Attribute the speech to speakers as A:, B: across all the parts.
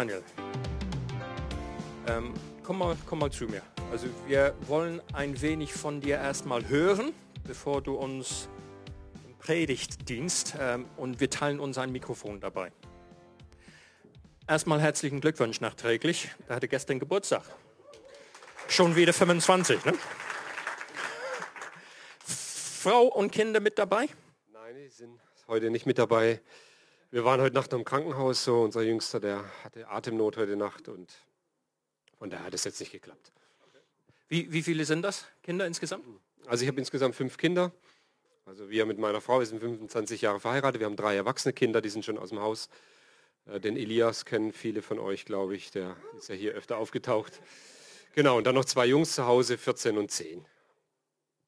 A: Daniel, ähm, komm, mal, komm mal zu mir. Also wir wollen ein wenig von dir erstmal hören, bevor du uns im Predigt dienst ähm, und wir teilen uns ein Mikrofon dabei. Erstmal herzlichen Glückwunsch nachträglich. Der hatte gestern Geburtstag. Schon wieder 25, ne? Frau und Kinder mit dabei?
B: Nein, die sind heute nicht mit dabei. Wir waren heute Nacht im Krankenhaus, so unser Jüngster, der hatte Atemnot heute Nacht und von daher hat es jetzt nicht geklappt.
A: Wie, wie viele sind das, Kinder insgesamt?
B: Also ich habe insgesamt fünf Kinder. Also wir mit meiner Frau, wir sind 25 Jahre verheiratet. Wir haben drei erwachsene Kinder, die sind schon aus dem Haus. Äh, den Elias kennen viele von euch, glaube ich. Der ist ja hier öfter aufgetaucht. Genau, und dann noch zwei Jungs zu Hause, 14 und 10.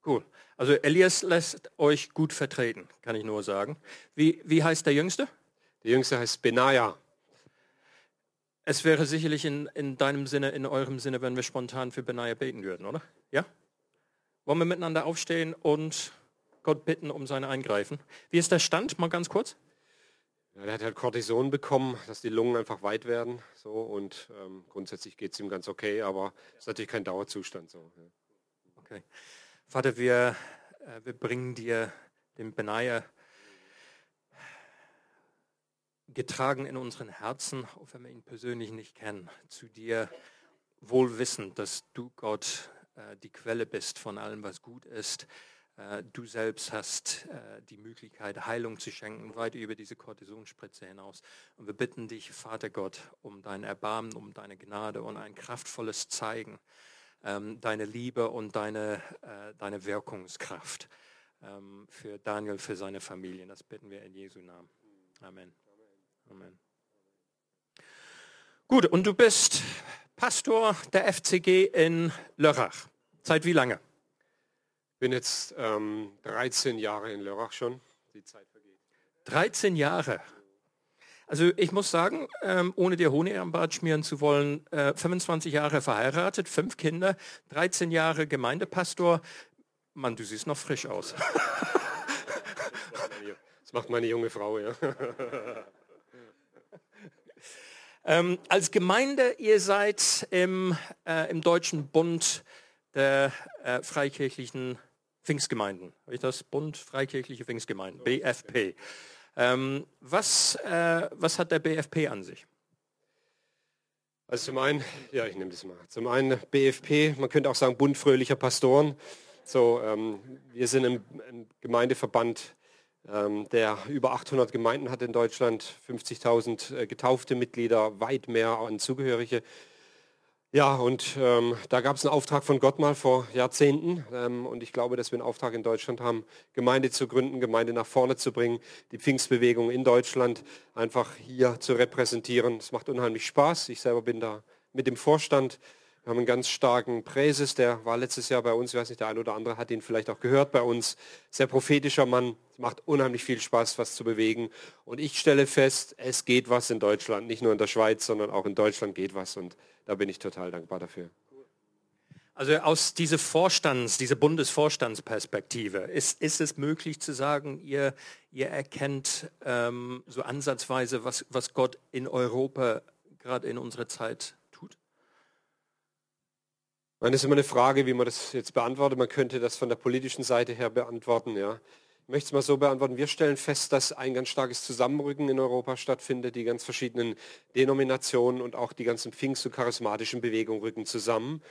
A: Cool. Also Elias lässt euch gut vertreten, kann ich nur sagen. Wie, wie heißt der Jüngste?
B: Der Jüngste heißt Benaja.
A: Es wäre sicherlich in, in deinem Sinne, in eurem Sinne, wenn wir spontan für Benaja beten würden, oder? Ja? Wollen wir miteinander aufstehen und Gott bitten um sein Eingreifen? Wie ist der Stand? Mal ganz kurz.
B: Ja, der hat halt Cortison bekommen, dass die Lungen einfach weit werden. So, und ähm, grundsätzlich geht es ihm ganz okay, aber es ist natürlich kein Dauerzustand. So, ja.
A: Okay. Vater, wir, äh, wir bringen dir den Benaja getragen in unseren Herzen, auch wenn wir ihn persönlich nicht kennen, zu dir wohl wissen, dass du Gott äh, die Quelle bist von allem, was gut ist. Äh, du selbst hast äh, die Möglichkeit, Heilung zu schenken, weit über diese Kortisonspritze hinaus. Und wir bitten dich, Vater Gott, um dein Erbarmen, um deine Gnade und ein kraftvolles Zeigen, ähm, deine Liebe und deine, äh, deine Wirkungskraft ähm, für Daniel, für seine Familie. Das bitten wir in Jesu Namen. Amen. Amen. Gut, und du bist Pastor der FCG in Lörrach. Seit wie lange?
B: Ich bin jetzt ähm, 13 Jahre in Lörrach schon. Die Zeit vergeht.
A: 13 Jahre. Also ich muss sagen, ähm, ohne dir Honig am Bart schmieren zu wollen, äh, 25 Jahre verheiratet, fünf Kinder, 13 Jahre Gemeindepastor. Mann, du siehst noch frisch aus.
B: Das macht meine junge Frau, ja.
A: Ähm, als Gemeinde, ihr seid im, äh, im Deutschen Bund der äh, freikirchlichen Pfingstgemeinden. Habe ich das? Bund Freikirchliche Pfingstgemeinden, BFP. Ähm, was, äh, was hat der BFP an sich?
B: Also zum einen, ja, ich nehme das mal. Zum einen BFP, man könnte auch sagen Bund fröhlicher Pastoren. So, ähm, wir sind im, im Gemeindeverband der über 800 Gemeinden hat in Deutschland, 50.000 äh, getaufte Mitglieder, weit mehr an Zugehörige. Ja, und ähm, da gab es einen Auftrag von Gott mal vor Jahrzehnten. Ähm, und ich glaube, dass wir einen Auftrag in Deutschland haben, Gemeinde zu gründen, Gemeinde nach vorne zu bringen, die Pfingstbewegung in Deutschland einfach hier zu repräsentieren. Es macht unheimlich Spaß. Ich selber bin da mit dem Vorstand. Wir haben einen ganz starken Präses, der war letztes Jahr bei uns, ich weiß nicht, der eine oder andere hat ihn vielleicht auch gehört bei uns. Sehr prophetischer Mann, macht unheimlich viel Spaß, was zu bewegen. Und ich stelle fest, es geht was in Deutschland, nicht nur in der Schweiz, sondern auch in Deutschland geht was. Und da bin ich total dankbar dafür.
A: Also aus dieser Vorstands, dieser Bundesvorstandsperspektive, ist, ist es möglich zu sagen, ihr, ihr erkennt ähm, so ansatzweise, was, was Gott in Europa gerade in unserer Zeit
B: meine, das ist immer eine Frage, wie man das jetzt beantwortet. Man könnte das von der politischen Seite her beantworten. Ja. Ich möchte es mal so beantworten. Wir stellen fest, dass ein ganz starkes Zusammenrücken in Europa stattfindet. Die ganz verschiedenen Denominationen und auch die ganzen Pfingst- und charismatischen Bewegungen rücken zusammen.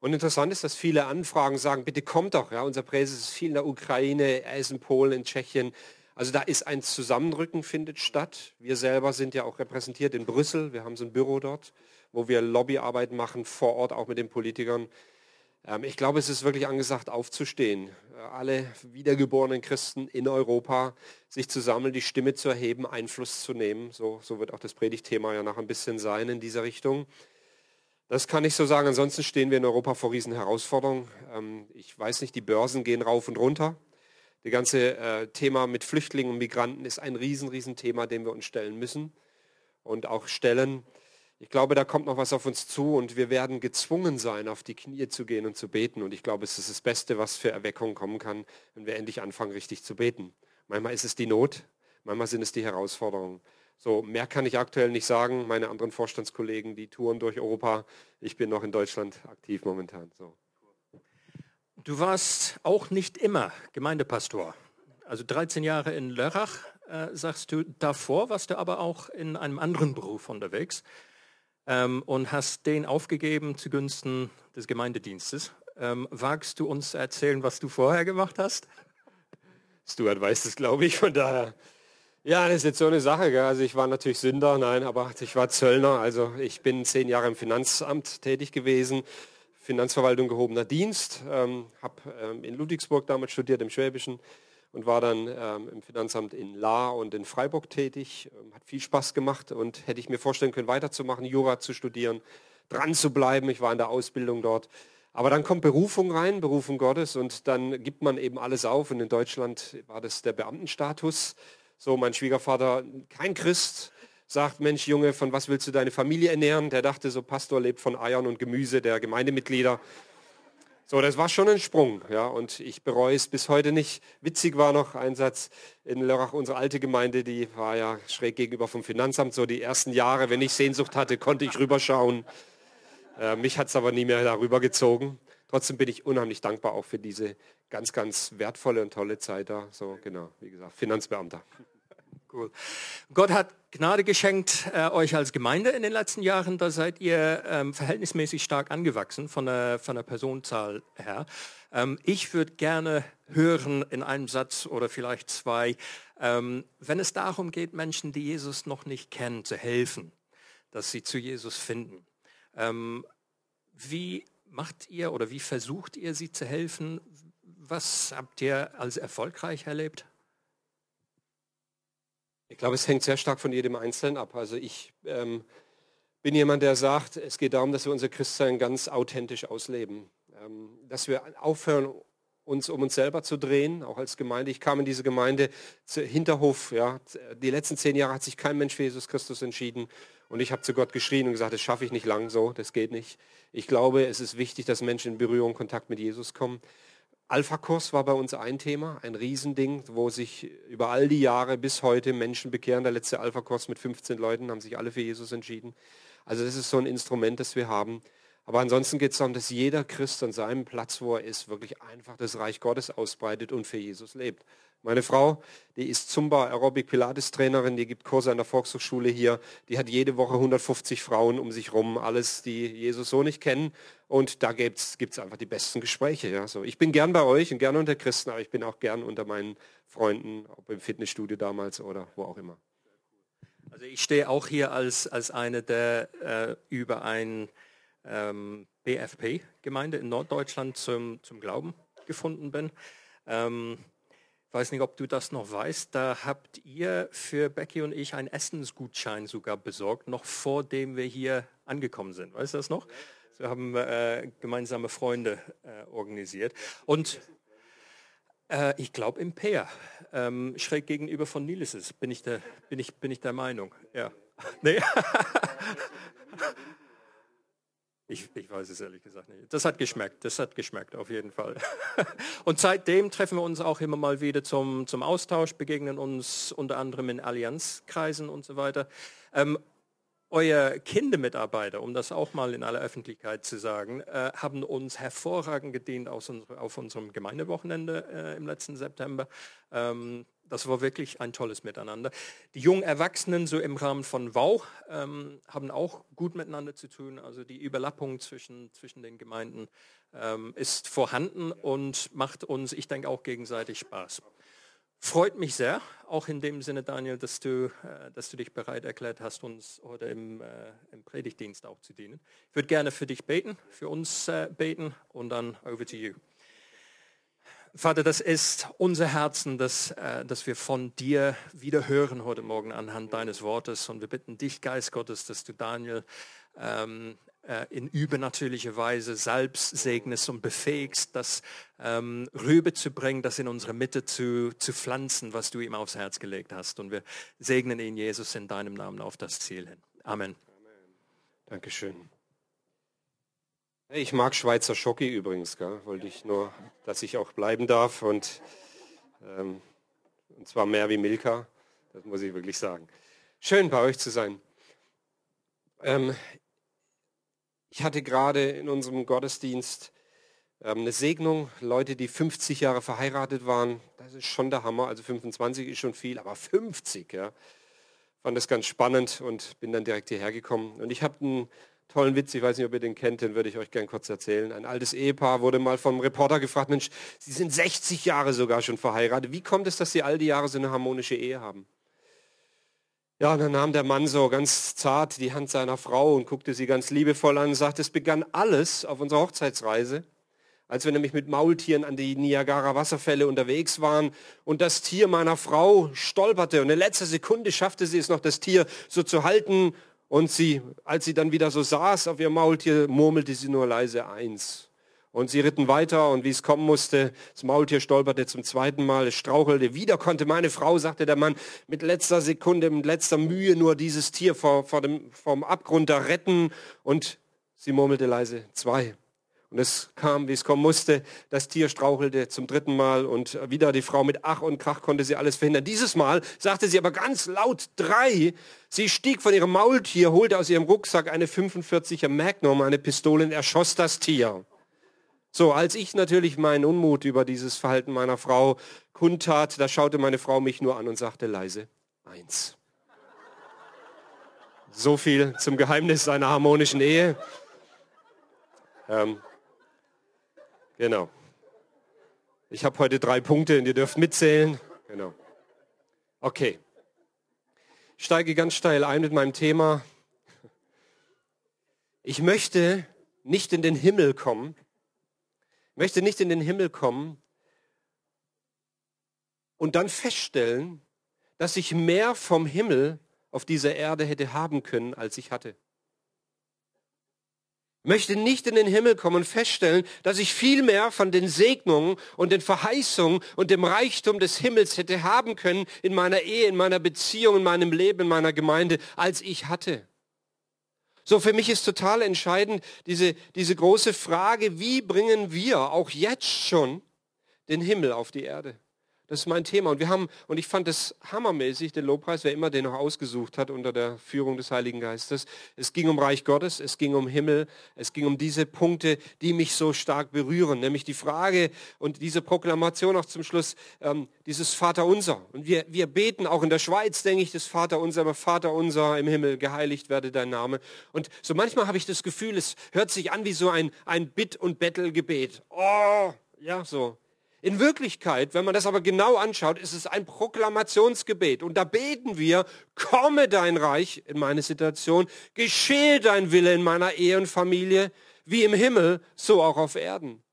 B: Und interessant ist, dass viele Anfragen sagen, bitte kommt doch. Ja, unser Präses ist viel in der Ukraine, er ist in Polen, in Tschechien. Also da ist ein Zusammenrücken, findet statt. Wir selber sind ja auch repräsentiert in Brüssel. Wir haben so ein Büro dort wo wir Lobbyarbeit machen, vor Ort auch mit den Politikern. Ähm, ich glaube, es ist wirklich angesagt, aufzustehen. alle wiedergeborenen Christen in Europa, sich zu sammeln, die Stimme zu erheben, Einfluss zu nehmen. So, so wird auch das Predigtthema ja noch ein bisschen sein in dieser Richtung. Das kann ich so sagen. Ansonsten stehen wir in Europa vor riesen Herausforderungen. Ähm, ich weiß nicht, die Börsen gehen rauf und runter. Das ganze äh, Thema mit Flüchtlingen und Migranten ist ein riesen, riesen Thema, dem wir uns stellen müssen und auch stellen. Ich glaube, da kommt noch was auf uns zu und wir werden gezwungen sein, auf die Knie zu gehen und zu beten. Und ich glaube, es ist das Beste, was für Erweckung kommen kann, wenn wir endlich anfangen, richtig zu beten. Manchmal ist es die Not, manchmal sind es die Herausforderungen. So, mehr kann ich aktuell nicht sagen. Meine anderen Vorstandskollegen, die touren durch Europa. Ich bin noch in Deutschland aktiv momentan. So.
A: Du warst auch nicht immer Gemeindepastor. Also 13 Jahre in Lörrach, äh, sagst du. Davor warst du aber auch in einem anderen Beruf unterwegs ähm, und hast den aufgegeben zugunsten des Gemeindedienstes. Ähm, wagst du uns erzählen, was du vorher gemacht hast?
B: Stuart weiß es, glaube ich, von daher ja, das ist jetzt so eine Sache. Gell? Also ich war natürlich Sünder, nein, aber ich war Zöllner. Also ich bin zehn Jahre im Finanzamt tätig gewesen, Finanzverwaltung gehobener Dienst, ähm, habe ähm, in Ludwigsburg damals studiert, im Schwäbischen und war dann ähm, im Finanzamt in La und in Freiburg tätig. Ähm, hat viel Spaß gemacht und hätte ich mir vorstellen können, weiterzumachen, Jura zu studieren, dran zu bleiben. Ich war in der Ausbildung dort. Aber dann kommt Berufung rein, Berufung Gottes und dann gibt man eben alles auf. Und in Deutschland war das der Beamtenstatus. So, mein Schwiegervater, kein Christ, sagt, Mensch Junge, von was willst du deine Familie ernähren? Der dachte, so Pastor lebt von Eiern und Gemüse der Gemeindemitglieder. So, das war schon ein Sprung, ja, und ich bereue es bis heute nicht. Witzig war noch ein Satz in Lörrach, unsere alte Gemeinde, die war ja schräg gegenüber vom Finanzamt. So die ersten Jahre, wenn ich Sehnsucht hatte, konnte ich rüberschauen. Äh, mich hat es aber nie mehr darüber gezogen. Trotzdem bin ich unheimlich dankbar auch für diese ganz, ganz wertvolle und tolle Zeit da. So, genau, wie gesagt, Finanzbeamter.
A: Cool. Gott hat Gnade geschenkt äh, euch als Gemeinde in den letzten Jahren. Da seid ihr ähm, verhältnismäßig stark angewachsen von der, von der Personenzahl her. Ähm, ich würde gerne hören in einem Satz oder vielleicht zwei, ähm, wenn es darum geht, Menschen, die Jesus noch nicht kennen, zu helfen, dass sie zu Jesus finden. Ähm, wie macht ihr oder wie versucht ihr, sie zu helfen? Was habt ihr als erfolgreich erlebt?
B: Ich glaube, es hängt sehr stark von jedem Einzelnen ab. Also ich ähm, bin jemand, der sagt, es geht darum, dass wir unser Christsein ganz authentisch ausleben. Ähm, dass wir aufhören, uns um uns selber zu drehen, auch als Gemeinde. Ich kam in diese Gemeinde Hinterhof. Ja, die letzten zehn Jahre hat sich kein Mensch für Jesus Christus entschieden. Und ich habe zu Gott geschrien und gesagt, das schaffe ich nicht lang so, das geht nicht. Ich glaube, es ist wichtig, dass Menschen in Berührung, Kontakt mit Jesus kommen. Alpha-Kurs war bei uns ein Thema, ein Riesending, wo sich über all die Jahre bis heute Menschen bekehren. Der letzte Alpha-Kurs mit 15 Leuten haben sich alle für Jesus entschieden. Also das ist so ein Instrument, das wir haben. Aber ansonsten geht es darum, dass jeder Christ an seinem Platz, wo er ist, wirklich einfach das Reich Gottes ausbreitet und für Jesus lebt. Meine Frau, die ist Zumba Aerobic Pilates Trainerin, die gibt Kurse an der Volkshochschule hier. Die hat jede Woche 150 Frauen um sich rum, alles, die Jesus so nicht kennen. Und da gibt es einfach die besten Gespräche. Ja. So, ich bin gern bei euch und gern unter Christen, aber ich bin auch gern unter meinen Freunden, ob im Fitnessstudio damals oder wo auch immer.
A: Also ich stehe auch hier als, als eine, der äh, über ein ähm, BFP-Gemeinde in Norddeutschland zum, zum Glauben gefunden bin. Ähm, ich weiß nicht, ob du das noch weißt, da habt ihr für Becky und ich einen Essensgutschein sogar besorgt, noch vor dem wir hier angekommen sind. Weißt du das noch? Wir haben äh, gemeinsame Freunde äh, organisiert. Und äh, ich glaube im Peer, ähm, schräg gegenüber von Nilises, bin ich der, bin ich, bin ich der Meinung. Ja. nee. Ich, ich, weiß es ehrlich gesagt nicht. Das hat geschmeckt, das hat geschmeckt auf jeden Fall. Und seitdem treffen wir uns auch immer mal wieder zum, zum Austausch, begegnen uns unter anderem in Allianzkreisen und so weiter. Ähm, euer Kindermitarbeiter, um das auch mal in aller Öffentlichkeit zu sagen, äh, haben uns hervorragend gedient auf, unsere, auf unserem Gemeindewochenende äh, im letzten September. Ähm, das war wirklich ein tolles Miteinander. Die jungen Erwachsenen so im Rahmen von WOW ähm, haben auch gut miteinander zu tun. Also die Überlappung zwischen, zwischen den Gemeinden ähm, ist vorhanden und macht uns, ich denke, auch gegenseitig Spaß. Freut mich sehr, auch in dem Sinne, Daniel, dass du, äh, dass du dich bereit erklärt hast, uns heute im, äh, im Predigtdienst auch zu dienen. Ich würde gerne für dich beten, für uns äh, beten und dann over to you. Vater, das ist unser Herzen, dass, äh, dass wir von dir wieder hören heute Morgen anhand deines Wortes. Und wir bitten dich, Geist Gottes, dass du Daniel ähm, äh, in übernatürlicher Weise selbst segnest und befähigst, das ähm, rüberzubringen, das in unsere Mitte zu, zu pflanzen, was du ihm aufs Herz gelegt hast. Und wir segnen ihn, Jesus, in deinem Namen auf das Ziel hin. Amen. Amen.
B: Dankeschön. Ich mag Schweizer Schocki übrigens, gell? wollte ich nur, dass ich auch bleiben darf und, ähm, und zwar mehr wie Milka, das muss ich wirklich sagen. Schön bei euch zu sein. Ähm, ich hatte gerade in unserem Gottesdienst ähm, eine Segnung, Leute, die 50 Jahre verheiratet waren, das ist schon der Hammer, also 25 ist schon viel, aber 50, ja. Fand das ganz spannend und bin dann direkt hierher gekommen. Und ich habe einen tollen Witz, ich weiß nicht, ob ihr den kennt, den würde ich euch gern kurz erzählen. Ein altes Ehepaar wurde mal vom Reporter gefragt, Mensch, Sie sind 60 Jahre sogar schon verheiratet. Wie kommt es, dass Sie all die Jahre so eine harmonische Ehe haben? Ja, und dann nahm der Mann so ganz zart die Hand seiner Frau und guckte sie ganz liebevoll an und sagte, es begann alles auf unserer Hochzeitsreise, als wir nämlich mit Maultieren an die Niagara-Wasserfälle unterwegs waren und das Tier meiner Frau stolperte und in letzter Sekunde schaffte sie es noch, das Tier so zu halten und sie, als sie dann wieder so saß auf ihr Maultier, murmelte sie nur leise eins. Und sie ritten weiter und wie es kommen musste, das Maultier stolperte zum zweiten Mal, es strauchelte. Wieder konnte meine Frau, sagte der Mann, mit letzter Sekunde, mit letzter Mühe nur dieses Tier vor, vor dem, vom Abgrund da retten. Und sie murmelte leise zwei. Und es kam, wie es kommen musste. Das Tier strauchelte zum dritten Mal und wieder die Frau mit Ach und Krach konnte sie alles verhindern. Dieses Mal sagte sie aber ganz laut drei. Sie stieg von ihrem Maultier, holte aus ihrem Rucksack eine 45er Magnum, eine Pistole und erschoss das Tier. So, als ich natürlich meinen Unmut über dieses Verhalten meiner Frau kundtat, da schaute meine Frau mich nur an und sagte leise, eins. So viel zum Geheimnis einer harmonischen Ehe. Ähm, Genau. Ich habe heute drei Punkte und ihr dürft mitzählen. Genau. Okay. Ich steige ganz steil ein mit meinem Thema. Ich möchte nicht in den Himmel kommen. Ich möchte nicht in den Himmel kommen und dann feststellen, dass ich mehr vom Himmel auf dieser Erde hätte haben können, als ich hatte möchte nicht in den Himmel kommen und feststellen, dass ich viel mehr von den Segnungen und den Verheißungen und dem Reichtum des Himmels hätte haben können in meiner Ehe, in meiner Beziehung, in meinem Leben, in meiner Gemeinde, als ich hatte. So, für mich ist total entscheidend diese, diese große Frage, wie bringen wir auch jetzt schon den Himmel auf die Erde? Das ist mein Thema. Und wir haben, und ich fand es hammermäßig, den Lobpreis, wer immer den noch ausgesucht hat unter der Führung des Heiligen Geistes. Es ging um Reich Gottes, es ging um Himmel, es ging um diese Punkte, die mich so stark berühren. Nämlich die Frage und diese Proklamation auch zum Schluss, ähm, dieses Vaterunser. Und wir, wir beten auch in der Schweiz, denke ich, das Vaterunser, aber Vaterunser im Himmel, geheiligt werde dein Name. Und so manchmal habe ich das Gefühl, es hört sich an wie so ein, ein Bitt- und Bettelgebet. Oh, ja, so. In Wirklichkeit, wenn man das aber genau anschaut, ist es ein Proklamationsgebet. Und da beten wir, komme dein Reich in meine Situation, geschehe dein Wille in meiner Ehe und Familie, wie im Himmel, so auch auf Erden.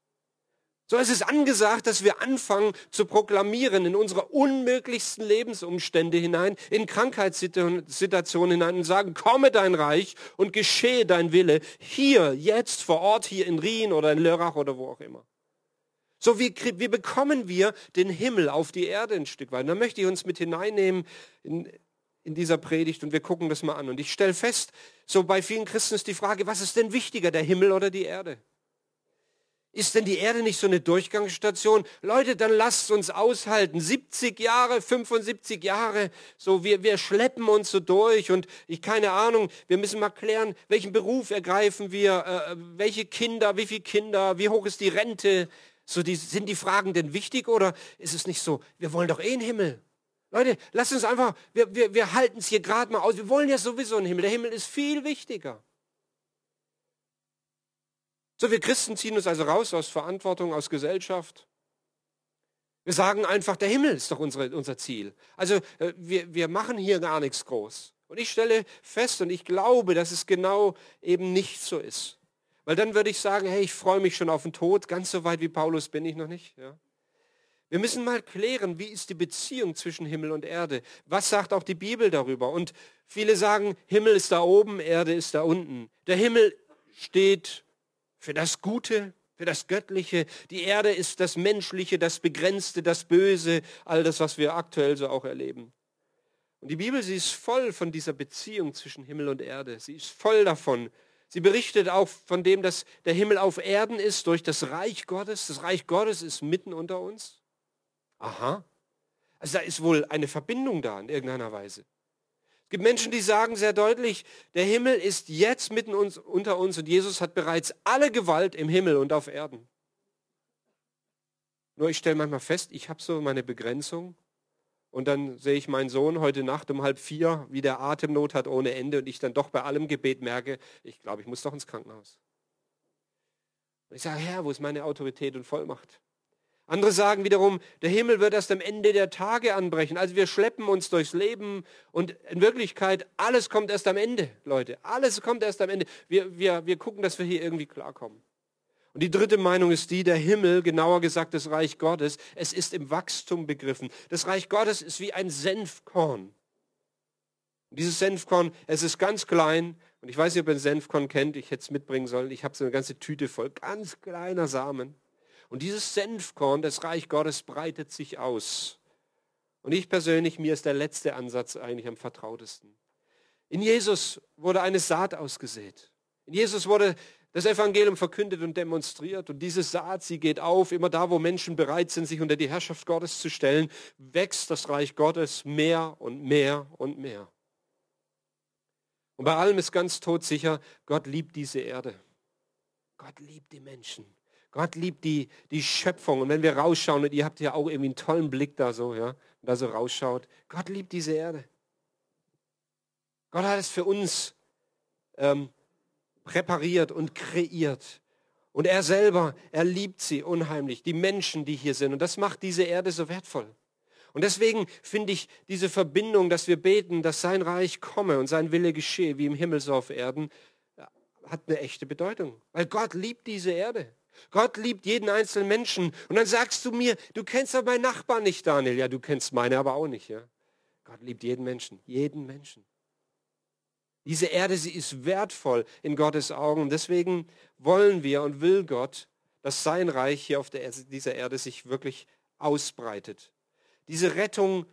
B: So ist es angesagt, dass wir anfangen zu proklamieren in unsere unmöglichsten Lebensumstände hinein, in Krankheitssituationen hinein und sagen, komme dein Reich und geschehe dein Wille hier, jetzt, vor Ort, hier in Rien oder in Lörrach oder wo auch immer. So wie, wie bekommen wir den Himmel auf die Erde ein Stück weit. Da möchte ich uns mit hineinnehmen in, in dieser Predigt und wir gucken das mal an. Und ich stelle fest, so bei vielen Christen ist die Frage, was ist denn wichtiger, der Himmel oder die Erde? Ist denn die Erde nicht so eine Durchgangsstation? Leute, dann lasst uns aushalten. 70 Jahre, 75 Jahre, so wir, wir schleppen uns so durch und ich keine Ahnung, wir müssen mal klären, welchen Beruf ergreifen wir, äh, welche Kinder, wie viele Kinder, wie hoch ist die Rente, so die, sind die Fragen denn wichtig oder ist es nicht so, wir wollen doch eh einen Himmel. Leute, lasst uns einfach, wir, wir, wir halten es hier gerade mal aus. Wir wollen ja sowieso einen Himmel. Der Himmel ist viel wichtiger. So, wir Christen ziehen uns also raus aus Verantwortung, aus Gesellschaft. Wir sagen einfach, der Himmel ist doch unsere, unser Ziel. Also äh, wir, wir machen hier gar nichts groß. Und ich stelle fest und ich glaube, dass es genau eben nicht so ist. Weil dann würde ich sagen, hey, ich freue mich schon auf den Tod. Ganz so weit wie Paulus bin ich noch nicht. Ja. Wir müssen mal klären, wie ist die Beziehung zwischen Himmel und Erde? Was sagt auch die Bibel darüber? Und viele sagen, Himmel ist da oben, Erde ist da unten. Der Himmel steht für das Gute, für das Göttliche. Die Erde ist das Menschliche, das Begrenzte, das Böse, all das, was wir aktuell so auch erleben. Und die Bibel, sie ist voll von dieser Beziehung zwischen Himmel und Erde. Sie ist voll davon. Sie berichtet auch von dem, dass der Himmel auf Erden ist durch das Reich Gottes. Das Reich Gottes ist mitten unter uns. Aha. Also da ist wohl eine Verbindung da in irgendeiner Weise. Es gibt Menschen, die sagen sehr deutlich, der Himmel ist jetzt mitten uns, unter uns und Jesus hat bereits alle Gewalt im Himmel und auf Erden. Nur ich stelle manchmal fest, ich habe so meine Begrenzung und dann sehe ich meinen Sohn heute Nacht um halb vier, wie der Atemnot hat ohne Ende und ich dann doch bei allem Gebet merke, ich glaube, ich muss doch ins Krankenhaus. Und ich sage, Herr, wo ist meine Autorität und Vollmacht? Andere sagen wiederum, der Himmel wird erst am Ende der Tage anbrechen. Also wir schleppen uns durchs Leben und in Wirklichkeit, alles kommt erst am Ende, Leute. Alles kommt erst am Ende. Wir, wir, wir gucken, dass wir hier irgendwie klarkommen. Und die dritte Meinung ist die, der Himmel, genauer gesagt das Reich Gottes, es ist im Wachstum begriffen. Das Reich Gottes ist wie ein Senfkorn. Und dieses Senfkorn, es ist ganz klein. Und ich weiß nicht, ob ihr ein Senfkorn kennt, ich hätte es mitbringen sollen. Ich habe so eine ganze Tüte voll ganz kleiner Samen. Und dieses Senfkorn, das Reich Gottes, breitet sich aus. Und ich persönlich, mir ist der letzte Ansatz eigentlich am vertrautesten. In Jesus wurde eine Saat ausgesät. In Jesus wurde das Evangelium verkündet und demonstriert. Und diese Saat, sie geht auf, immer da, wo Menschen bereit sind, sich unter die Herrschaft Gottes zu stellen, wächst das Reich Gottes mehr und mehr und mehr. Und bei allem ist ganz todsicher, Gott liebt diese Erde. Gott liebt die Menschen. Gott liebt die, die Schöpfung. Und wenn wir rausschauen, und ihr habt ja auch irgendwie einen tollen Blick da so, ja, da so rausschaut, Gott liebt diese Erde. Gott hat es für uns ähm, präpariert und kreiert. Und er selber, er liebt sie unheimlich, die Menschen, die hier sind. Und das macht diese Erde so wertvoll. Und deswegen finde ich diese Verbindung, dass wir beten, dass sein Reich komme und sein Wille geschehe, wie im Himmel so auf Erden, hat eine echte Bedeutung. Weil Gott liebt diese Erde. Gott liebt jeden einzelnen Menschen. Und dann sagst du mir, du kennst aber meinen Nachbarn nicht, Daniel. Ja, du kennst meine aber auch nicht. Ja? Gott liebt jeden Menschen, jeden Menschen. Diese Erde, sie ist wertvoll in Gottes Augen. Deswegen wollen wir und will Gott, dass sein Reich hier auf der, dieser Erde sich wirklich ausbreitet. Diese Rettung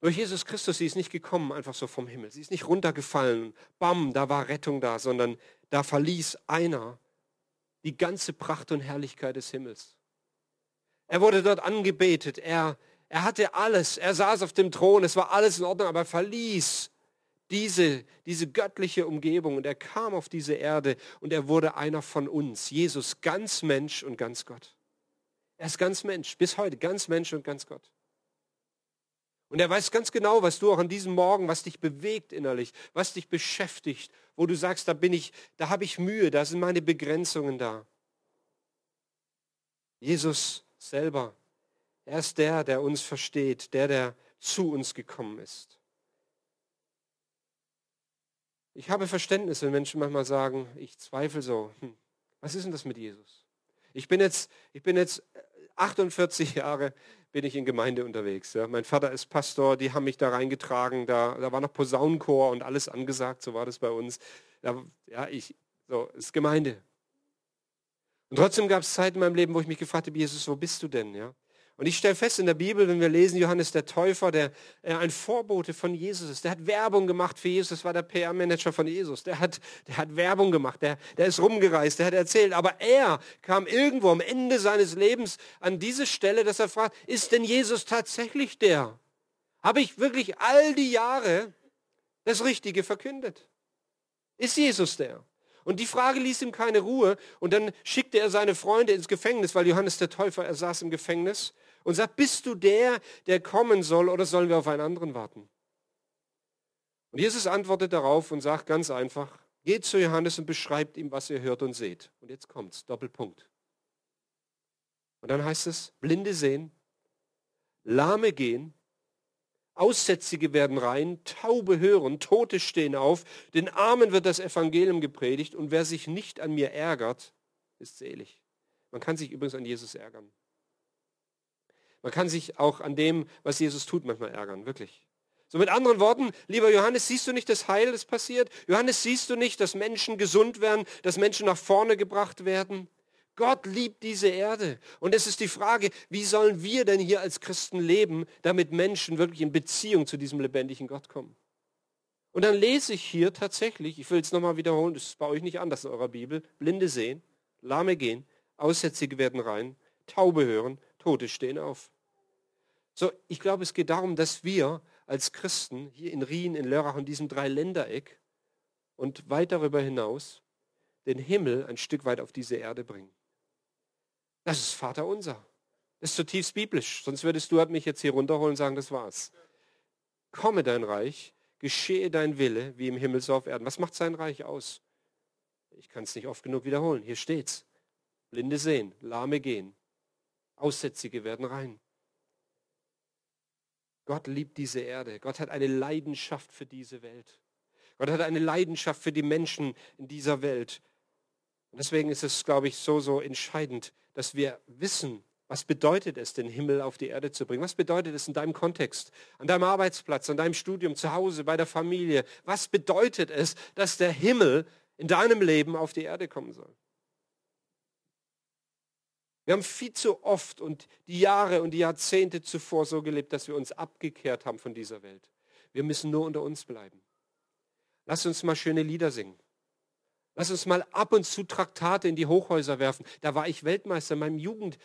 B: durch Jesus Christus, sie ist nicht gekommen einfach so vom Himmel. Sie ist nicht runtergefallen. Bam, da war Rettung da, sondern da verließ einer die ganze Pracht und Herrlichkeit des Himmels. Er wurde dort angebetet. Er, er hatte alles. Er saß auf dem Thron. Es war alles in Ordnung, aber er verließ diese, diese göttliche Umgebung und er kam auf diese Erde und er wurde einer von uns. Jesus, ganz Mensch und ganz Gott. Er ist ganz Mensch, bis heute, ganz Mensch und ganz Gott. Und er weiß ganz genau, was du auch an diesem Morgen, was dich bewegt innerlich, was dich beschäftigt, wo du sagst, da bin ich, da habe ich Mühe, da sind meine Begrenzungen da. Jesus selber, er ist der, der uns versteht, der, der zu uns gekommen ist. Ich habe Verständnis, wenn Menschen manchmal sagen, ich zweifle so, hm, was ist denn das mit Jesus? Ich bin jetzt, ich bin jetzt 48 Jahre bin ich in Gemeinde unterwegs. Ja. Mein Vater ist Pastor, die haben mich da reingetragen, da, da war noch Posaunenchor und alles angesagt, so war das bei uns. Da, ja, ich, so, ist Gemeinde. Und trotzdem gab es Zeiten in meinem Leben, wo ich mich gefragt habe, Jesus, wo bist du denn? Ja? Und ich stelle fest in der Bibel, wenn wir lesen, Johannes der Täufer, der äh, ein Vorbote von Jesus ist, der hat Werbung gemacht für Jesus, war der PR-Manager von Jesus, der hat, der hat Werbung gemacht, der, der ist rumgereist, der hat erzählt, aber er kam irgendwo am Ende seines Lebens an diese Stelle, dass er fragt, ist denn Jesus tatsächlich der? Habe ich wirklich all die Jahre das Richtige verkündet? Ist Jesus der? Und die Frage ließ ihm keine Ruhe. Und dann schickte er seine Freunde ins Gefängnis, weil Johannes der Täufer, er saß im Gefängnis und sagt, bist du der, der kommen soll oder sollen wir auf einen anderen warten? Und Jesus antwortet darauf und sagt ganz einfach, geht zu Johannes und beschreibt ihm, was ihr hört und seht. Und jetzt kommt's, Doppelpunkt. Und dann heißt es, Blinde sehen, Lahme gehen, Aussätzige werden rein, Taube hören, Tote stehen auf, den Armen wird das Evangelium gepredigt und wer sich nicht an mir ärgert, ist selig. Man kann sich übrigens an Jesus ärgern. Man kann sich auch an dem, was Jesus tut, manchmal ärgern, wirklich. So mit anderen Worten, lieber Johannes, siehst du nicht das Heil, das passiert? Johannes, siehst du nicht, dass Menschen gesund werden, dass Menschen nach vorne gebracht werden? Gott liebt diese Erde. Und es ist die Frage, wie sollen wir denn hier als Christen leben, damit Menschen wirklich in Beziehung zu diesem lebendigen Gott kommen? Und dann lese ich hier tatsächlich, ich will es nochmal wiederholen, das ist bei euch nicht anders in eurer Bibel, Blinde sehen, Lahme gehen, Aussätzige werden rein, Taube hören, Tote stehen auf. So, ich glaube, es geht darum, dass wir als Christen hier in Rien, in Lörrach und diesem Dreiländereck und weit darüber hinaus den Himmel ein Stück weit auf diese Erde bringen. Das ist Vater unser. Das ist zutiefst biblisch. Sonst würdest du mich jetzt hier runterholen und sagen, das war's. Komme dein Reich, geschehe dein Wille, wie im Himmel so auf Erden. Was macht sein Reich aus? Ich kann es nicht oft genug wiederholen. Hier steht's. Blinde sehen, Lahme gehen, Aussätzige werden rein. Gott liebt diese Erde. Gott hat eine Leidenschaft für diese Welt. Gott hat eine Leidenschaft für die Menschen in dieser Welt. Und deswegen ist es, glaube ich, so, so entscheidend, dass wir wissen, was bedeutet es, den Himmel auf die Erde zu bringen? Was bedeutet es in deinem Kontext, an deinem Arbeitsplatz, an deinem Studium, zu Hause, bei der Familie? Was bedeutet es, dass der Himmel in deinem Leben auf die Erde kommen soll? Wir haben viel zu oft und die Jahre und die Jahrzehnte zuvor so gelebt, dass wir uns abgekehrt haben von dieser Welt. Wir müssen nur unter uns bleiben. Lass uns mal schöne Lieder singen. Lass uns mal ab und zu Traktate in die Hochhäuser werfen. Da war ich Weltmeister in meinem Jugend.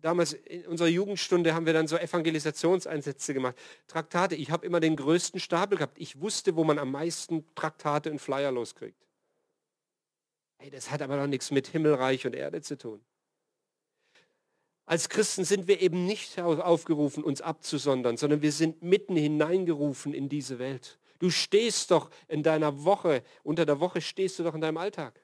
B: Damals in unserer Jugendstunde haben wir dann so Evangelisationseinsätze gemacht. Traktate. Ich habe immer den größten Stapel gehabt. Ich wusste, wo man am meisten Traktate und Flyer loskriegt. Hey, das hat aber noch nichts mit Himmelreich und Erde zu tun. Als Christen sind wir eben nicht aufgerufen, uns abzusondern, sondern wir sind mitten hineingerufen in diese Welt. Du stehst doch in deiner Woche, unter der Woche stehst du doch in deinem Alltag.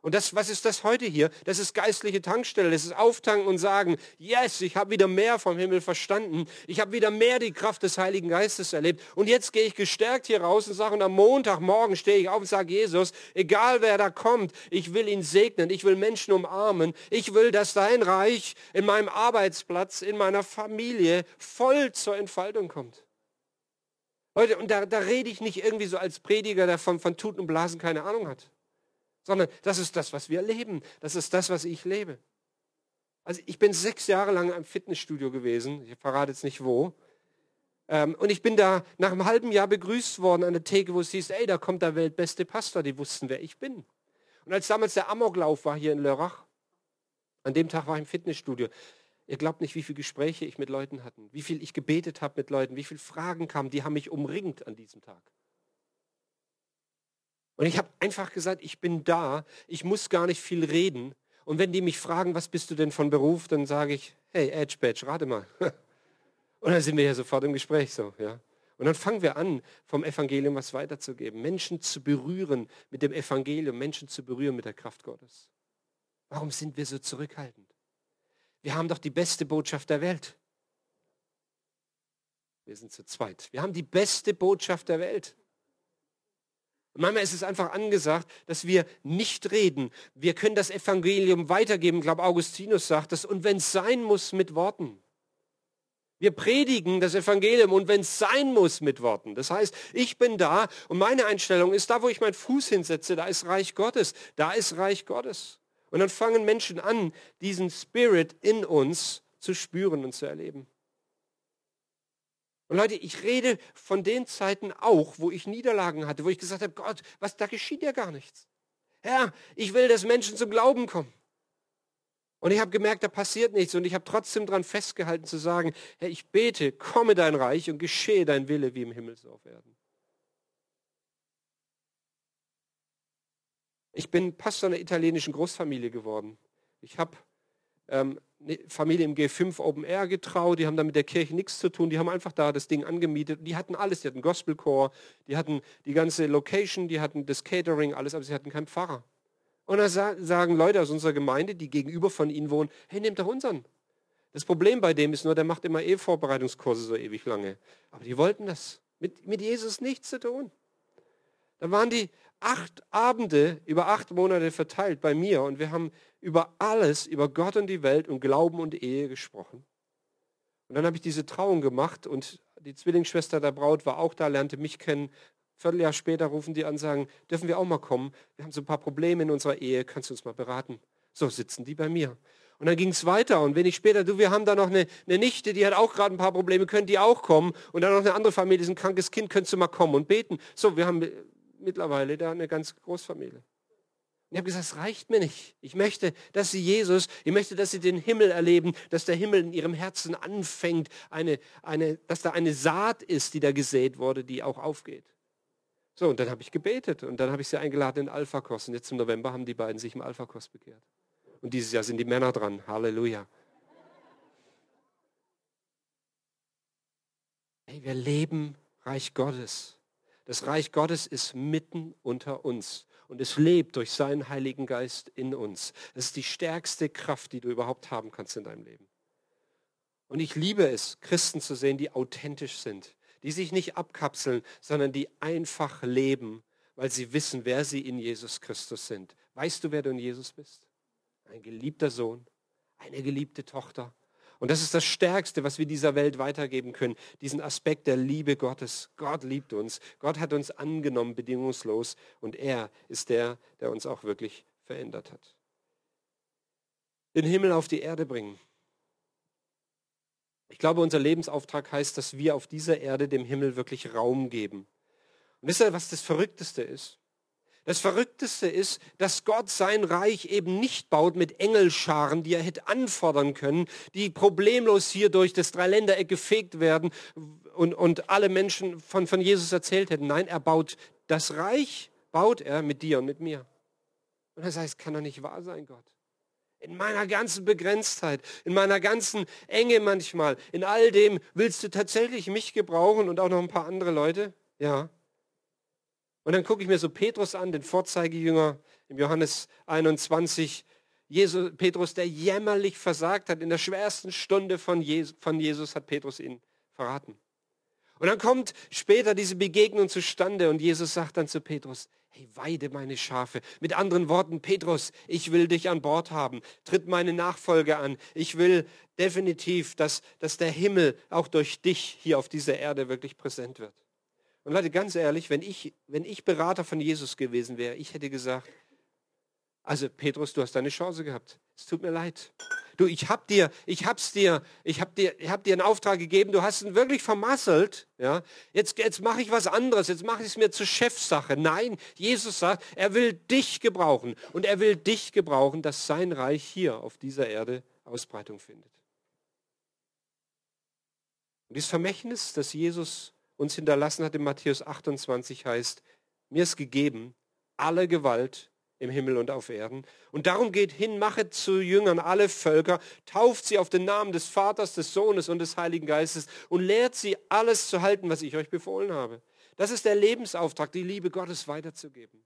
B: Und das, was ist das heute hier? Das ist geistliche Tankstelle. Das ist auftanken und sagen, yes, ich habe wieder mehr vom Himmel verstanden. Ich habe wieder mehr die Kraft des Heiligen Geistes erlebt. Und jetzt gehe ich gestärkt hier raus und sage, und am Montagmorgen stehe ich auf und sage, Jesus, egal wer da kommt, ich will ihn segnen. Ich will Menschen umarmen. Ich will, dass dein Reich in meinem Arbeitsplatz, in meiner Familie voll zur Entfaltung kommt. Und da, da rede ich nicht irgendwie so als Prediger, der von, von Tuten und Blasen keine Ahnung hat sondern das ist das, was wir leben. Das ist das, was ich lebe. Also ich bin sechs Jahre lang im Fitnessstudio gewesen, ich verrate jetzt nicht wo. Ähm, und ich bin da nach einem halben Jahr begrüßt worden an der Theke, wo es hieß, ey, da kommt der weltbeste Pastor, die wussten, wer ich bin. Und als damals der Amoklauf war hier in Lörrach, an dem Tag war ich im Fitnessstudio. Ihr glaubt nicht, wie viele Gespräche ich mit Leuten hatte, wie viel ich gebetet habe mit Leuten, wie viele Fragen kamen, die haben mich umringt an diesem Tag. Und ich habe einfach gesagt, ich bin da, ich muss gar nicht viel reden. Und wenn die mich fragen, was bist du denn von Beruf, dann sage ich, hey, Edge Badge, rate mal. Und dann sind wir ja sofort im Gespräch so, ja. Und dann fangen wir an, vom Evangelium was weiterzugeben, Menschen zu berühren mit dem Evangelium, Menschen zu berühren mit der Kraft Gottes. Warum sind wir so zurückhaltend? Wir haben doch die beste Botschaft der Welt. Wir sind zu zweit. Wir haben die beste Botschaft der Welt. Manchmal ist es einfach angesagt, dass wir nicht reden. Wir können das Evangelium weitergeben, ich glaube Augustinus sagt das, und wenn es sein muss, mit Worten. Wir predigen das Evangelium und wenn es sein muss, mit Worten. Das heißt, ich bin da und meine Einstellung ist, da wo ich meinen Fuß hinsetze, da ist Reich Gottes, da ist Reich Gottes. Und dann fangen Menschen an, diesen Spirit in uns zu spüren und zu erleben. Und Leute, ich rede von den Zeiten auch, wo ich Niederlagen hatte, wo ich gesagt habe, Gott, was, da geschieht ja gar nichts. Herr, ich will, dass Menschen zum Glauben kommen. Und ich habe gemerkt, da passiert nichts. Und ich habe trotzdem daran festgehalten zu sagen, Herr, ich bete, komme dein Reich und geschehe dein Wille wie im Himmel so auf Erden. Ich bin Pastor einer italienischen Großfamilie geworden. Ich habe ähm, Familie im G5 Open Air getraut, die haben da mit der Kirche nichts zu tun, die haben einfach da das Ding angemietet. Die hatten alles, die hatten Gospelchor, die hatten die ganze Location, die hatten das Catering, alles, aber sie hatten keinen Pfarrer. Und da sagen Leute aus unserer Gemeinde, die gegenüber von ihnen wohnen, hey, nehmt doch unseren. Das Problem bei dem ist nur, der macht immer eh Vorbereitungskurse so ewig lange. Aber die wollten das. Mit, mit Jesus nichts zu tun. Da waren die acht Abende über acht Monate verteilt bei mir und wir haben über alles, über Gott und die Welt und Glauben und Ehe gesprochen. Und dann habe ich diese Trauung gemacht und die Zwillingsschwester der Braut war auch da, lernte mich kennen. Vierteljahr später rufen die an, sagen, dürfen wir auch mal kommen? Wir haben so ein paar Probleme in unserer Ehe, kannst du uns mal beraten? So sitzen die bei mir. Und dann ging es weiter und wenig später, du, wir haben da noch eine, eine Nichte, die hat auch gerade ein paar Probleme, könnt die auch kommen? Und dann noch eine andere Familie, ist ein krankes Kind, könntest du mal kommen und beten? So, wir haben mittlerweile da eine ganz Großfamilie. Und ich habe gesagt, es reicht mir nicht. Ich möchte, dass sie Jesus, ich möchte, dass sie den Himmel erleben, dass der Himmel in ihrem Herzen anfängt, eine, eine, dass da eine Saat ist, die da gesät wurde, die auch aufgeht. So, und dann habe ich gebetet und dann habe ich sie eingeladen in Alpha-Kurs. Und jetzt im November haben die beiden sich im Alpha-Kurs bekehrt. Und dieses Jahr sind die Männer dran. Halleluja. Hey, wir leben Reich Gottes. Das Reich Gottes ist mitten unter uns und es lebt durch seinen Heiligen Geist in uns. Das ist die stärkste Kraft, die du überhaupt haben kannst in deinem Leben. Und ich liebe es, Christen zu sehen, die authentisch sind, die sich nicht abkapseln, sondern die einfach leben, weil sie wissen, wer sie in Jesus Christus sind. Weißt du, wer du in Jesus bist? Ein geliebter Sohn, eine geliebte Tochter, und das ist das Stärkste, was wir dieser Welt weitergeben können, diesen Aspekt der Liebe Gottes. Gott liebt uns. Gott hat uns angenommen, bedingungslos. Und er ist der, der uns auch wirklich verändert hat. Den Himmel auf die Erde bringen. Ich glaube, unser Lebensauftrag heißt, dass wir auf dieser Erde dem Himmel wirklich Raum geben. Und wisst ihr, was das Verrückteste ist? Das Verrückteste ist, dass Gott sein Reich eben nicht baut mit Engelscharen, die er hätte anfordern können, die problemlos hier durch das Dreiländereck gefegt werden und, und alle Menschen von, von Jesus erzählt hätten. Nein, er baut das Reich, baut er mit dir und mit mir. Und er sagt, es kann doch nicht wahr sein, Gott. In meiner ganzen Begrenztheit, in meiner ganzen Enge manchmal, in all dem willst du tatsächlich mich gebrauchen und auch noch ein paar andere Leute? Ja. Und dann gucke ich mir so Petrus an, den Vorzeigejünger im Johannes 21. Jesus, Petrus, der jämmerlich versagt hat. In der schwersten Stunde von Jesus, von Jesus hat Petrus ihn verraten. Und dann kommt später diese Begegnung zustande und Jesus sagt dann zu Petrus, hey, weide meine Schafe. Mit anderen Worten, Petrus, ich will dich an Bord haben. Tritt meine Nachfolge an. Ich will definitiv, dass, dass der Himmel auch durch dich hier auf dieser Erde wirklich präsent wird. Und Leute, ganz ehrlich, wenn ich, wenn ich Berater von Jesus gewesen wäre, ich hätte gesagt, also Petrus, du hast deine Chance gehabt. Es tut mir leid. Du, ich hab dir, ich hab's dir, ich hab dir, ich hab dir einen Auftrag gegeben, du hast ihn wirklich vermasselt. Ja? Jetzt, jetzt mache ich was anderes, jetzt mache ich es mir zur Chefsache. Nein, Jesus sagt, er will dich gebrauchen. Und er will dich gebrauchen, dass sein Reich hier auf dieser Erde Ausbreitung findet. Und dieses Vermächtnis, das Jesus uns hinterlassen hat in Matthäus 28 heißt, mir ist gegeben alle Gewalt im Himmel und auf Erden. Und darum geht hin, machet zu Jüngern alle Völker, tauft sie auf den Namen des Vaters, des Sohnes und des Heiligen Geistes und lehrt sie alles zu halten, was ich euch befohlen habe. Das ist der Lebensauftrag, die Liebe Gottes weiterzugeben.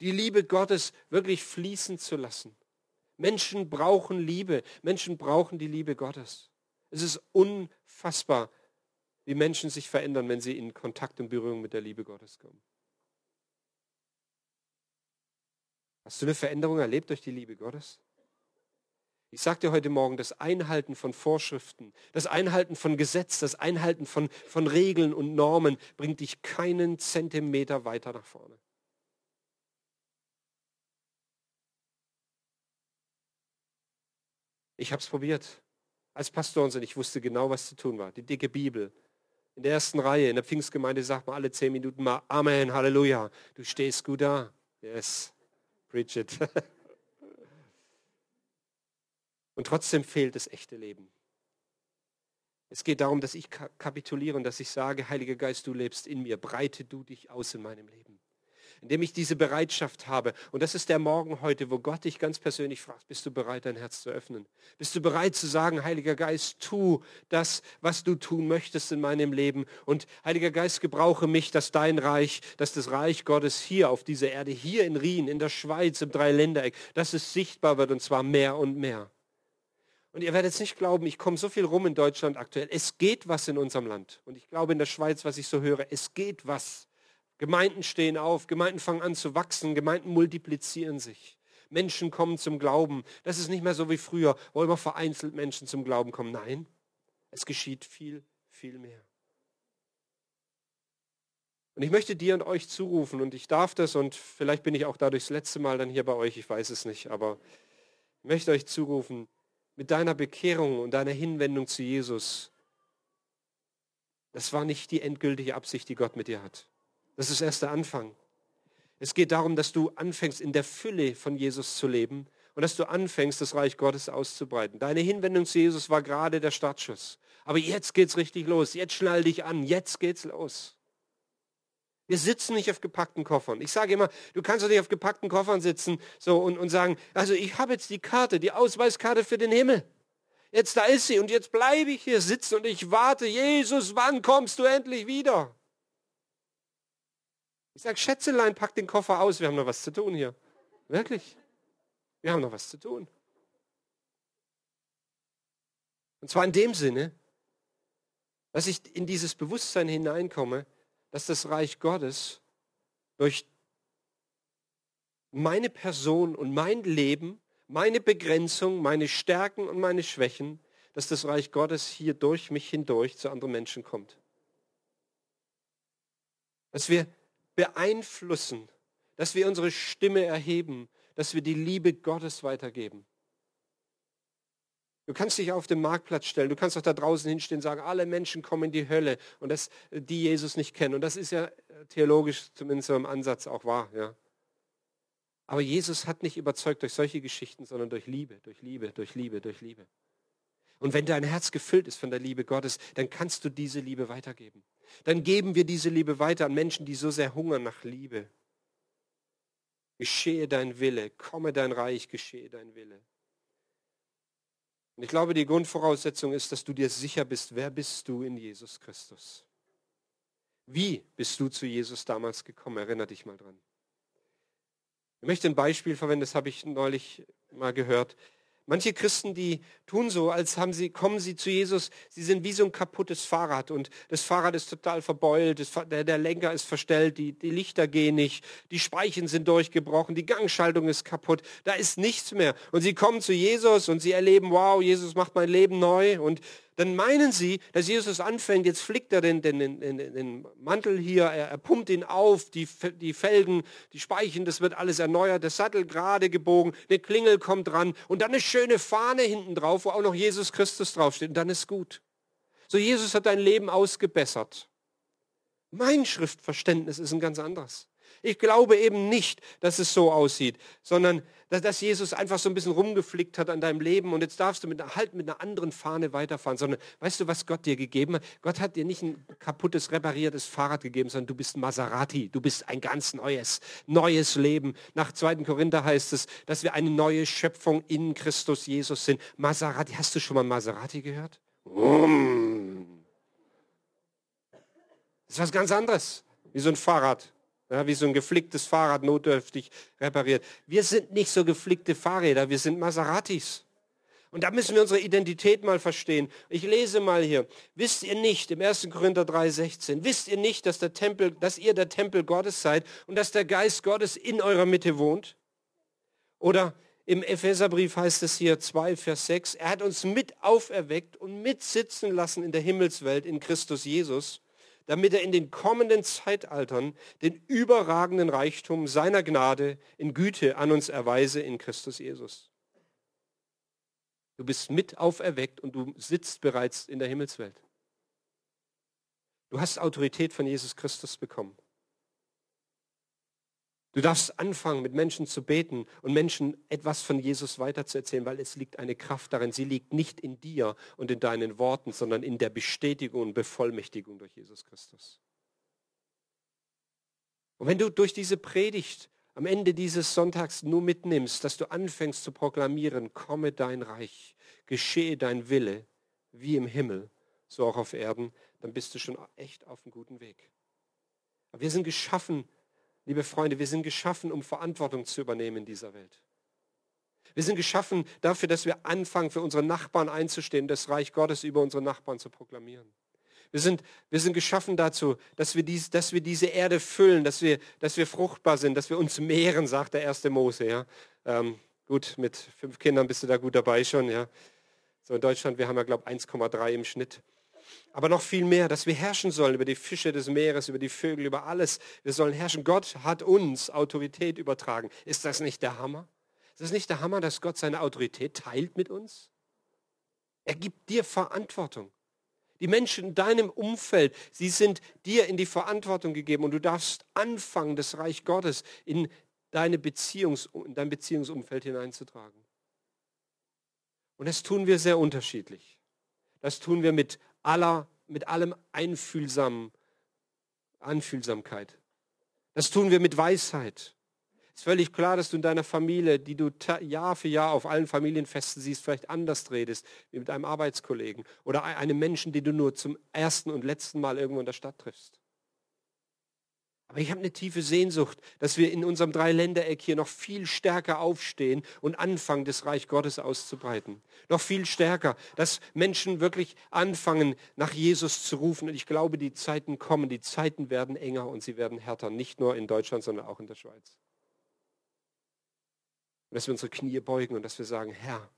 B: Die Liebe Gottes wirklich fließen zu lassen. Menschen brauchen Liebe. Menschen brauchen die Liebe Gottes. Es ist unfassbar, wie Menschen sich verändern, wenn sie in Kontakt und Berührung mit der Liebe Gottes kommen. Hast du eine Veränderung erlebt durch die Liebe Gottes? Ich sagte heute Morgen, das Einhalten von Vorschriften, das Einhalten von Gesetz, das Einhalten von, von Regeln und Normen bringt dich keinen Zentimeter weiter nach vorne. Ich habe es probiert. Als Pastor und ich wusste genau, was zu tun war. Die dicke Bibel, in der ersten Reihe, in der Pfingstgemeinde sagt man alle zehn Minuten mal Amen, Halleluja. Du stehst gut da. Yes, it. Und trotzdem fehlt das echte Leben. Es geht darum, dass ich kapituliere und dass ich sage, Heiliger Geist, du lebst in mir, breite du dich aus in meinem Leben indem ich diese Bereitschaft habe. Und das ist der Morgen heute, wo Gott dich ganz persönlich fragt, bist du bereit, dein Herz zu öffnen? Bist du bereit zu sagen, Heiliger Geist, tu das, was du tun möchtest in meinem Leben. Und Heiliger Geist, gebrauche mich, dass dein Reich, dass das Reich Gottes hier auf dieser Erde, hier in Rien, in der Schweiz, im Dreiländereck, dass es sichtbar wird und zwar mehr und mehr. Und ihr werdet es nicht glauben, ich komme so viel rum in Deutschland aktuell. Es geht was in unserem Land. Und ich glaube in der Schweiz, was ich so höre, es geht was. Gemeinden stehen auf, Gemeinden fangen an zu wachsen, Gemeinden multiplizieren sich. Menschen kommen zum Glauben. Das ist nicht mehr so wie früher, wo immer vereinzelt Menschen zum Glauben kommen. Nein, Es geschieht viel, viel mehr. Und ich möchte dir und euch zurufen, und ich darf das, und vielleicht bin ich auch dadurch das letzte Mal dann hier bei euch, ich weiß es nicht, aber ich möchte euch zurufen, mit deiner Bekehrung und deiner Hinwendung zu Jesus, das war nicht die endgültige Absicht, die Gott mit dir hat. Das ist erst der Anfang. Es geht darum, dass du anfängst, in der Fülle von Jesus zu leben und dass du anfängst, das Reich Gottes auszubreiten. Deine Hinwendung zu Jesus war gerade der Startschuss. Aber jetzt geht's richtig los. Jetzt schnall dich an. Jetzt geht's los. Wir sitzen nicht auf gepackten Koffern. Ich sage immer, du kannst doch nicht auf gepackten Koffern sitzen so, und, und sagen, also ich habe jetzt die Karte, die Ausweiskarte für den Himmel. Jetzt da ist sie und jetzt bleibe ich hier sitzen und ich warte, Jesus, wann kommst du endlich wieder? Ich sage, Schätzelein, pack den Koffer aus, wir haben noch was zu tun hier. Wirklich. Wir haben noch was zu tun. Und zwar in dem Sinne, dass ich in dieses Bewusstsein hineinkomme, dass das Reich Gottes durch meine Person und mein Leben, meine Begrenzung, meine Stärken und meine Schwächen, dass das Reich Gottes hier durch mich hindurch zu anderen Menschen kommt. Dass wir beeinflussen, dass wir unsere Stimme erheben, dass wir die Liebe Gottes weitergeben. Du kannst dich auf den Marktplatz stellen, du kannst auch da draußen hinstehen und sagen, alle Menschen kommen in die Hölle und das, die Jesus nicht kennen. Und das ist ja theologisch zumindest so im Ansatz auch wahr. Ja. Aber Jesus hat nicht überzeugt durch solche Geschichten, sondern durch Liebe, durch Liebe, durch Liebe, durch Liebe. Und wenn dein Herz gefüllt ist von der Liebe Gottes, dann kannst du diese Liebe weitergeben. Dann geben wir diese Liebe weiter an Menschen, die so sehr hungern nach Liebe. Geschehe dein Wille, komme dein Reich, geschehe dein Wille. Und ich glaube, die Grundvoraussetzung ist, dass du dir sicher bist, wer bist du in Jesus Christus? Wie bist du zu Jesus damals gekommen? Erinner dich mal dran. Ich möchte ein Beispiel verwenden, das habe ich neulich mal gehört. Manche Christen, die tun so, als haben sie, kommen sie zu Jesus, sie sind wie so ein kaputtes Fahrrad und das Fahrrad ist total verbeult, das, der, der, Lenker ist verstellt, die, die Lichter gehen nicht, die Speichen sind durchgebrochen, die Gangschaltung ist kaputt, da ist nichts mehr. Und sie kommen zu Jesus und sie erleben, wow, Jesus macht mein Leben neu und dann meinen sie, dass Jesus anfängt, jetzt flickt er den, den, den, den Mantel hier, er, er, pumpt ihn auf, die, die Felgen, die Speichen, das wird alles erneuert, der Sattel gerade gebogen, eine Klingel kommt dran und dann eine schöne Fahne hinten drauf, wo auch noch Jesus Christus draufsteht und dann ist gut. So, Jesus hat dein Leben ausgebessert. Mein Schriftverständnis ist ein ganz anderes. Ich glaube eben nicht, dass es so aussieht, sondern dass Jesus einfach so ein bisschen rumgeflickt hat an deinem Leben und jetzt darfst du mit, halt mit einer anderen Fahne weiterfahren, sondern weißt du, was Gott dir gegeben hat? Gott hat dir nicht ein kaputtes, repariertes Fahrrad gegeben, sondern du bist Maserati, du bist ein ganz neues, neues Leben. Nach 2. Korinther heißt es, dass wir eine neue Schöpfung in Christus Jesus sind. Maserati, hast du schon mal Maserati gehört? Das ist was ganz anderes, wie so ein Fahrrad ja, wie so ein geflicktes Fahrrad notdürftig repariert. Wir sind nicht so geflickte Fahrräder, wir sind Maseratis. Und da müssen wir unsere Identität mal verstehen. Ich lese mal hier. Wisst ihr nicht, im 1. Korinther 3,16, wisst ihr nicht, dass, der Tempel, dass ihr der Tempel Gottes seid und dass der Geist Gottes in eurer Mitte wohnt? Oder im Epheserbrief heißt es hier 2, Vers 6, er hat uns mit auferweckt und mitsitzen lassen in der Himmelswelt in Christus Jesus damit er in den kommenden Zeitaltern den überragenden Reichtum seiner Gnade in Güte an uns erweise in Christus Jesus. Du bist mit auferweckt und du sitzt bereits in der Himmelswelt. Du hast Autorität von Jesus Christus bekommen. Du darfst anfangen, mit Menschen zu beten und Menschen etwas von Jesus weiterzuerzählen, weil es liegt eine Kraft darin. Sie liegt nicht in dir und in deinen Worten, sondern in der Bestätigung und Bevollmächtigung durch Jesus Christus. Und wenn du durch diese Predigt am Ende dieses Sonntags nur mitnimmst, dass du anfängst zu proklamieren, komme dein Reich, geschehe dein Wille, wie im Himmel, so auch auf Erden, dann bist du schon echt auf einem guten Weg. Aber wir sind geschaffen, Liebe Freunde, wir sind geschaffen, um Verantwortung zu übernehmen in dieser Welt. Wir sind geschaffen dafür, dass wir anfangen, für unsere Nachbarn einzustehen, das Reich Gottes über unsere Nachbarn zu proklamieren. Wir sind, wir sind geschaffen dazu, dass wir, dies, dass wir diese Erde füllen, dass wir, dass wir fruchtbar sind, dass wir uns mehren, sagt der erste Mose. Ja? Ähm, gut, mit fünf Kindern bist du da gut dabei schon. Ja? So in Deutschland, wir haben ja, glaube ich, 1,3 im Schnitt. Aber noch viel mehr, dass wir herrschen sollen über die Fische des Meeres, über die Vögel, über alles. Wir sollen herrschen. Gott hat uns Autorität übertragen. Ist das nicht der Hammer? Ist das nicht der Hammer, dass Gott seine Autorität teilt mit uns? Er gibt dir Verantwortung. Die Menschen in deinem Umfeld, sie sind dir in die Verantwortung gegeben und du darfst anfangen, das Reich Gottes in, deine Beziehungs, in dein Beziehungsumfeld hineinzutragen. Und das tun wir sehr unterschiedlich. Das tun wir mit aller, mit allem Einfühlsam, Anfühlsamkeit. Das tun wir mit Weisheit. Es ist völlig klar, dass du in deiner Familie, die du Jahr für Jahr auf allen Familienfesten siehst, vielleicht anders redest, wie mit einem Arbeitskollegen oder einem Menschen, den du nur zum ersten und letzten Mal irgendwo in der Stadt triffst. Aber ich habe eine tiefe Sehnsucht, dass wir in unserem Dreiländereck hier noch viel stärker aufstehen und anfangen, das Reich Gottes auszubreiten. Noch viel stärker, dass Menschen wirklich anfangen, nach Jesus zu rufen. Und ich glaube, die Zeiten kommen, die Zeiten werden enger und sie werden härter, nicht nur in Deutschland, sondern auch in der Schweiz. Und dass wir unsere Knie beugen und dass wir sagen, Herr,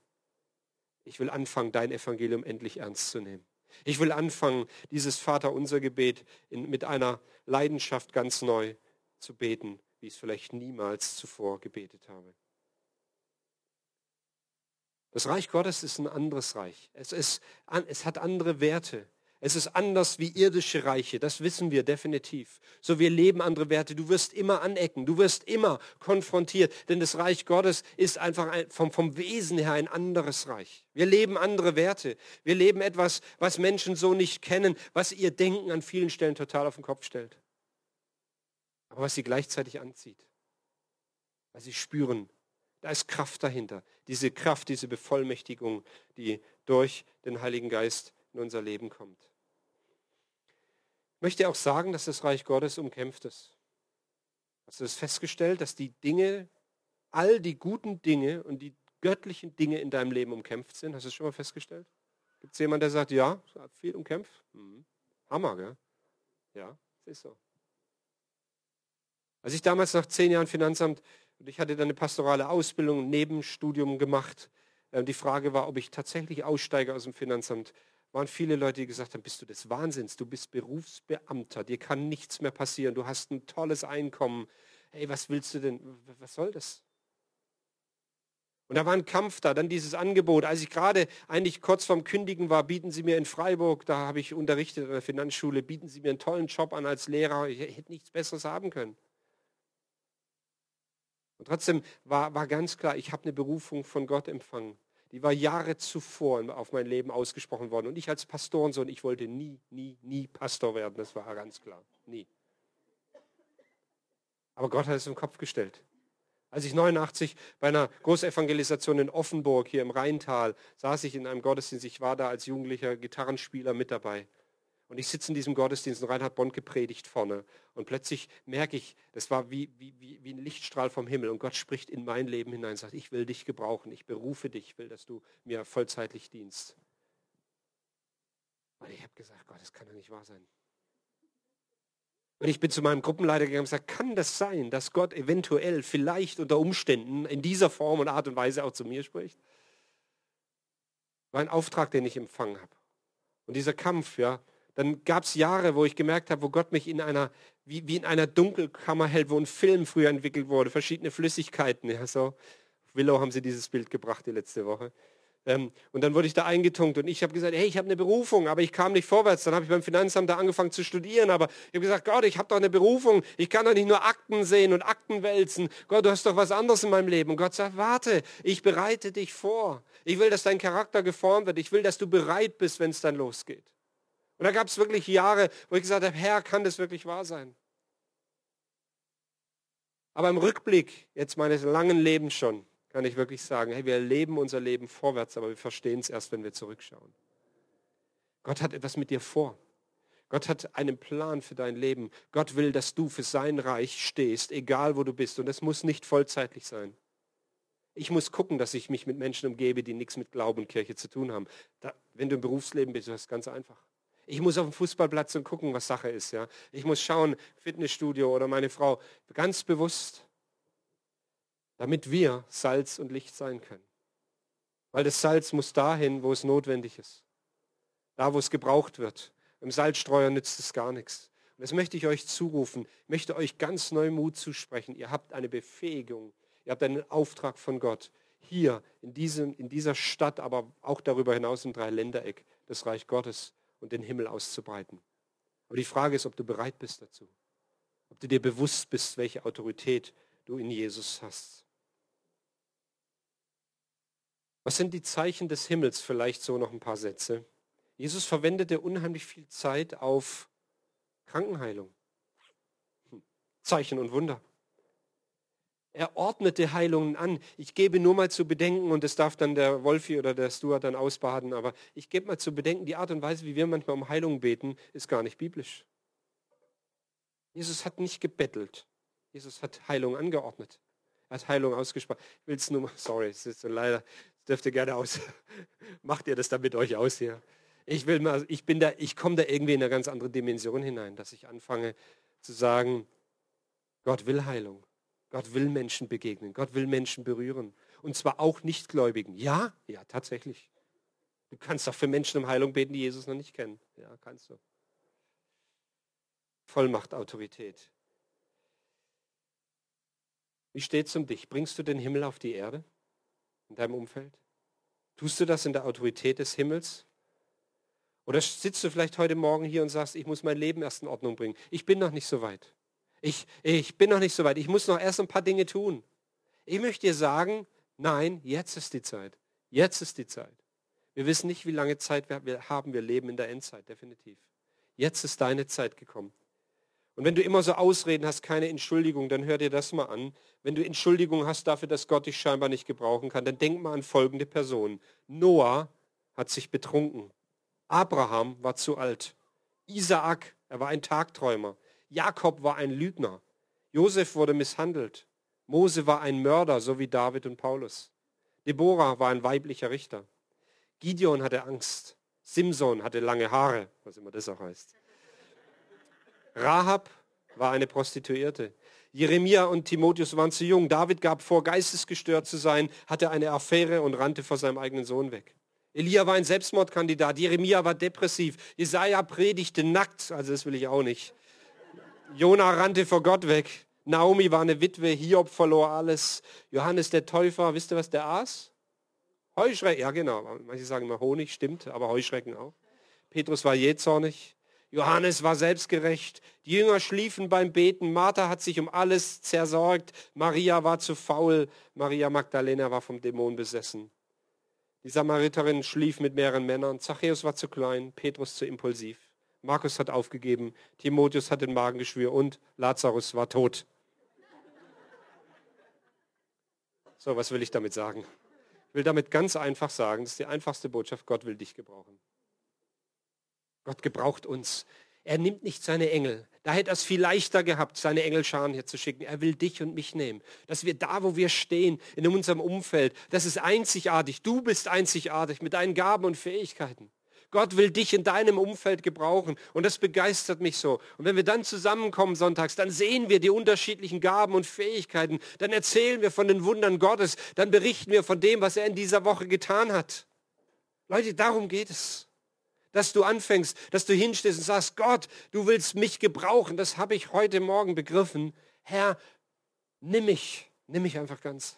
B: ich will anfangen, dein Evangelium endlich ernst zu nehmen. Ich will anfangen, dieses Vaterunser Gebet in, mit einer Leidenschaft ganz neu zu beten, wie ich es vielleicht niemals zuvor gebetet habe. Das Reich Gottes ist ein anderes Reich. Es, ist, es hat andere Werte. Es ist anders wie irdische Reiche, das wissen wir definitiv. So wir leben andere Werte. Du wirst immer anecken, du wirst immer konfrontiert, denn das Reich Gottes ist einfach ein, vom, vom Wesen her ein anderes Reich. Wir leben andere Werte. Wir leben etwas, was Menschen so nicht kennen, was ihr Denken an vielen Stellen total auf den Kopf stellt. Aber was sie gleichzeitig anzieht. Weil sie spüren, da ist Kraft dahinter. Diese Kraft, diese Bevollmächtigung, die durch den Heiligen Geist in unser Leben kommt möchte auch sagen, dass das Reich Gottes umkämpft ist. Hast du das festgestellt, dass die Dinge, all die guten Dinge und die göttlichen Dinge in deinem Leben umkämpft sind? Hast du das schon mal festgestellt? Gibt es jemanden, der sagt, ja, viel umkämpft? Mhm. Hammer, gell? Ja, ist so. Als ich damals nach zehn Jahren Finanzamt, und ich hatte dann eine pastorale Ausbildung, ein Nebenstudium gemacht, äh, die Frage war, ob ich tatsächlich aussteige aus dem Finanzamt waren viele Leute, die gesagt haben, bist du des Wahnsinns, du bist Berufsbeamter, dir kann nichts mehr passieren, du hast ein tolles Einkommen. Hey, was willst du denn, was soll das? Und da war ein Kampf da, dann dieses Angebot. Als ich gerade eigentlich kurz vorm Kündigen war, bieten Sie mir in Freiburg, da habe ich unterrichtet an der Finanzschule, bieten Sie mir einen tollen Job an als Lehrer. Ich hätte nichts Besseres haben können. Und trotzdem war, war ganz klar, ich habe eine Berufung von Gott empfangen die war Jahre zuvor auf mein Leben ausgesprochen worden. Und ich als Pastorensohn, ich wollte nie, nie, nie Pastor werden. Das war ganz klar. Nie. Aber Gott hat es im Kopf gestellt. Als ich 89 bei einer Großevangelisation in Offenburg hier im Rheintal saß ich in einem Gottesdienst. Ich war da als jugendlicher Gitarrenspieler mit dabei. Und ich sitze in diesem Gottesdienst und Reinhard Bonn gepredigt vorne. Und plötzlich merke ich, das war wie, wie, wie, ein Lichtstrahl vom Himmel. Und Gott spricht in mein Leben hinein und sagt, ich will dich gebrauchen, ich berufe dich, ich will, dass du mir vollzeitlich dienst. Und ich habe gesagt, Gott, das kann doch nicht wahr sein. Und ich bin zu meinem Gruppenleiter gegangen und gesagt, kann das sein, dass Gott eventuell vielleicht unter Umständen in dieser Form und Art und Weise auch zu mir spricht? War ein Auftrag, den ich empfangen habe. Und dieser Kampf, ja, dann gab es Jahre, wo ich gemerkt habe, wo Gott mich in einer, wie, wie in einer Dunkelkammer hält, wo ein Film früher entwickelt wurde, verschiedene Flüssigkeiten. Ja, so. Willow haben sie dieses Bild gebracht die letzte Woche. Ähm, und dann wurde ich da eingetunkt und ich habe gesagt, hey, ich habe eine Berufung, aber ich kam nicht vorwärts. Dann habe ich beim Finanzamt da angefangen zu studieren, aber ich habe gesagt, Gott, ich habe doch eine Berufung. Ich kann doch nicht nur Akten sehen und Akten wälzen. Gott, du hast doch was anderes in meinem Leben. Und Gott sagt, warte, ich bereite dich vor. Ich will, dass dein Charakter geformt wird. Ich will, dass du bereit bist, wenn es dann losgeht. Und da gab es wirklich Jahre, wo ich gesagt habe, Herr, kann das wirklich wahr sein? Aber im Rückblick jetzt meines langen Lebens schon, kann ich wirklich sagen, hey, wir leben unser Leben vorwärts, aber wir verstehen es erst, wenn wir zurückschauen. Gott hat etwas mit dir vor. Gott hat einen Plan für dein Leben. Gott will, dass du für sein Reich stehst, egal wo du bist. Und es muss nicht vollzeitlich sein. Ich muss gucken, dass ich mich mit Menschen umgebe, die nichts mit Glauben und Kirche zu tun haben. Da, wenn du im Berufsleben bist, ist das ganz einfach. Ich muss auf dem Fußballplatz und gucken, was Sache ist. Ja? Ich muss schauen, Fitnessstudio oder meine Frau, ganz bewusst, damit wir Salz und Licht sein können. Weil das Salz muss dahin, wo es notwendig ist. Da, wo es gebraucht wird. Im Salzstreuer nützt es gar nichts. Und das möchte ich euch zurufen. Ich möchte euch ganz neu Mut zusprechen. Ihr habt eine Befähigung. Ihr habt einen Auftrag von Gott. Hier in, diesem, in dieser Stadt, aber auch darüber hinaus im Dreiländereck, das Reich Gottes und den Himmel auszubreiten. Aber die Frage ist, ob du bereit bist dazu. Ob du dir bewusst bist, welche Autorität du in Jesus hast. Was sind die Zeichen des Himmels? Vielleicht so noch ein paar Sätze. Jesus verwendete unheimlich viel Zeit auf Krankenheilung, hm. Zeichen und Wunder. Er ordnete Heilungen an. Ich gebe nur mal zu bedenken, und das darf dann der Wolfi oder der Stuart dann ausbaden, aber ich gebe mal zu bedenken, die Art und Weise, wie wir manchmal um Heilung beten, ist gar nicht biblisch. Jesus hat nicht gebettelt. Jesus hat Heilung angeordnet. Er hat Heilung ausgesprochen. Ich will es nur mal, sorry, es ist so leider, das dürft gerne aus. Macht ihr das dann mit euch aus hier? Ich will mal, ich bin da, ich komme da irgendwie in eine ganz andere Dimension hinein, dass ich anfange zu sagen, Gott will Heilung. Gott will Menschen begegnen. Gott will Menschen berühren. Und zwar auch Nichtgläubigen. Ja, ja, tatsächlich. Du kannst auch für Menschen um Heilung beten, die Jesus noch nicht kennen. Ja, kannst du. Vollmacht, Autorität. Wie steht es um dich? Bringst du den Himmel auf die Erde in deinem Umfeld? Tust du das in der Autorität des Himmels? Oder sitzt du vielleicht heute Morgen hier und sagst, ich muss mein Leben erst in Ordnung bringen. Ich bin noch nicht so weit. Ich, ich bin noch nicht so weit. Ich muss noch erst ein paar Dinge tun. Ich möchte dir sagen, nein, jetzt ist die Zeit. Jetzt ist die Zeit. Wir wissen nicht, wie lange Zeit wir haben. Wir leben in der Endzeit, definitiv. Jetzt ist deine Zeit gekommen. Und wenn du immer so Ausreden hast, keine Entschuldigung, dann hör dir das mal an. Wenn du Entschuldigung hast dafür, dass Gott dich scheinbar nicht gebrauchen kann, dann denk mal an folgende Personen. Noah hat sich betrunken. Abraham war zu alt. Isaak, er war ein Tagträumer. Jakob war ein Lügner. Josef wurde misshandelt. Mose war ein Mörder, so wie David und Paulus. Deborah war ein weiblicher Richter. Gideon hatte Angst. Simson hatte lange Haare, was immer das auch heißt. Rahab war eine Prostituierte. Jeremia und Timotheus waren zu jung. David gab vor, geistesgestört zu sein, hatte eine Affäre und rannte vor seinem eigenen Sohn weg. Elia war ein Selbstmordkandidat. Jeremia war depressiv. Jesaja predigte nackt. Also das will ich auch nicht. Jona rannte vor Gott weg. Naomi war eine Witwe. Hiob verlor alles. Johannes der Täufer, wisst ihr, was der aß? Heuschrecken. Ja, genau. Manche sagen immer Honig, stimmt, aber Heuschrecken auch. Petrus war jähzornig. Johannes war selbstgerecht. Die Jünger schliefen beim Beten. Martha hat sich um alles zersorgt. Maria war zu faul. Maria Magdalena war vom Dämon besessen. Die Samariterin schlief mit mehreren Männern. Zachäus war zu klein, Petrus zu impulsiv. Markus hat aufgegeben, Timotheus hat den Magengeschwür und Lazarus war tot. So, was will ich damit sagen? Ich will damit ganz einfach sagen, das ist die einfachste Botschaft, Gott will dich gebrauchen. Gott gebraucht uns. Er nimmt nicht seine Engel. Da hätte er es viel leichter gehabt, seine Engelscharen hier zu schicken. Er will dich und mich nehmen. Dass wir da, wo wir stehen, in unserem Umfeld, das ist einzigartig. Du bist einzigartig mit deinen Gaben und Fähigkeiten. Gott will dich in deinem Umfeld gebrauchen und das begeistert mich so. Und wenn wir dann zusammenkommen sonntags, dann sehen wir die unterschiedlichen Gaben und Fähigkeiten, dann erzählen wir von den Wundern Gottes, dann berichten wir von dem, was er in dieser Woche getan hat. Leute, darum geht es dass du anfängst, dass du hinstehst und sagst, Gott, du willst mich gebrauchen. Das habe ich heute Morgen begriffen. Herr, nimm mich, nimm mich einfach ganz.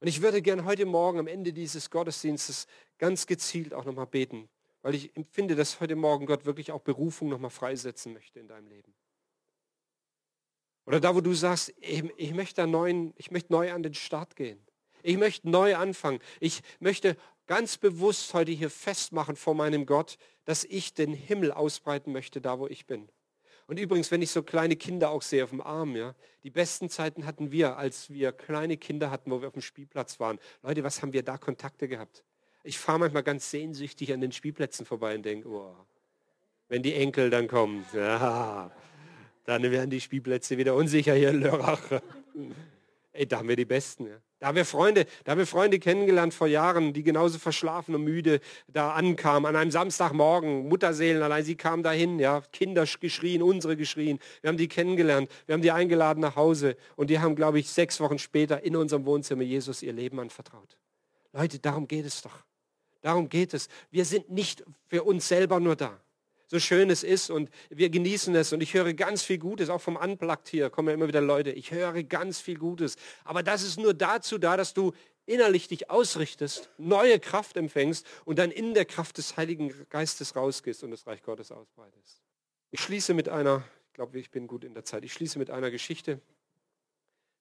B: Und ich würde gern heute Morgen am Ende dieses Gottesdienstes ganz gezielt auch nochmal beten, weil ich empfinde, dass heute Morgen Gott wirklich auch Berufung nochmal freisetzen möchte in deinem Leben. Oder da, wo du sagst, ich, ich möchte, neuen, ich möchte neu an den Start gehen. Ich möchte neu anfangen. Ich möchte ganz bewusst heute hier festmachen vor meinem Gott, dass ich den Himmel ausbreiten möchte, da wo ich bin. Und übrigens, wenn ich so kleine Kinder auch sehe auf dem Arm, ja, die besten Zeiten hatten wir, als wir kleine Kinder hatten, wo wir auf dem Spielplatz waren. Leute, was haben wir da Kontakte gehabt? Ich fahre manchmal ganz sehnsüchtig an den Spielplätzen vorbei und denke, oh, wenn die Enkel dann kommen, ja, dann werden die Spielplätze wieder unsicher hier in Lörrach. Ey, da haben wir die Besten. Ja. Da haben wir Freunde, da haben wir Freunde kennengelernt vor Jahren, die genauso verschlafen und müde da ankamen. An einem Samstagmorgen, Mutterseelen allein, sie kamen dahin, ja, Kinder geschrien, unsere geschrien. Wir haben die kennengelernt, wir haben die eingeladen nach Hause und die haben, glaube ich, sechs Wochen später in unserem Wohnzimmer Jesus ihr Leben anvertraut. Leute, darum geht es doch. Darum geht es. Wir sind nicht für uns selber nur da. So schön es ist und wir genießen es und ich höre ganz viel Gutes, auch vom Unplugged hier kommen ja immer wieder Leute. Ich höre ganz viel Gutes. Aber das ist nur dazu da, dass du innerlich dich ausrichtest, neue Kraft empfängst und dann in der Kraft des Heiligen Geistes rausgehst und das Reich Gottes ausbreitest. Ich schließe mit einer, ich glaube, ich bin gut in der Zeit, ich schließe mit einer Geschichte,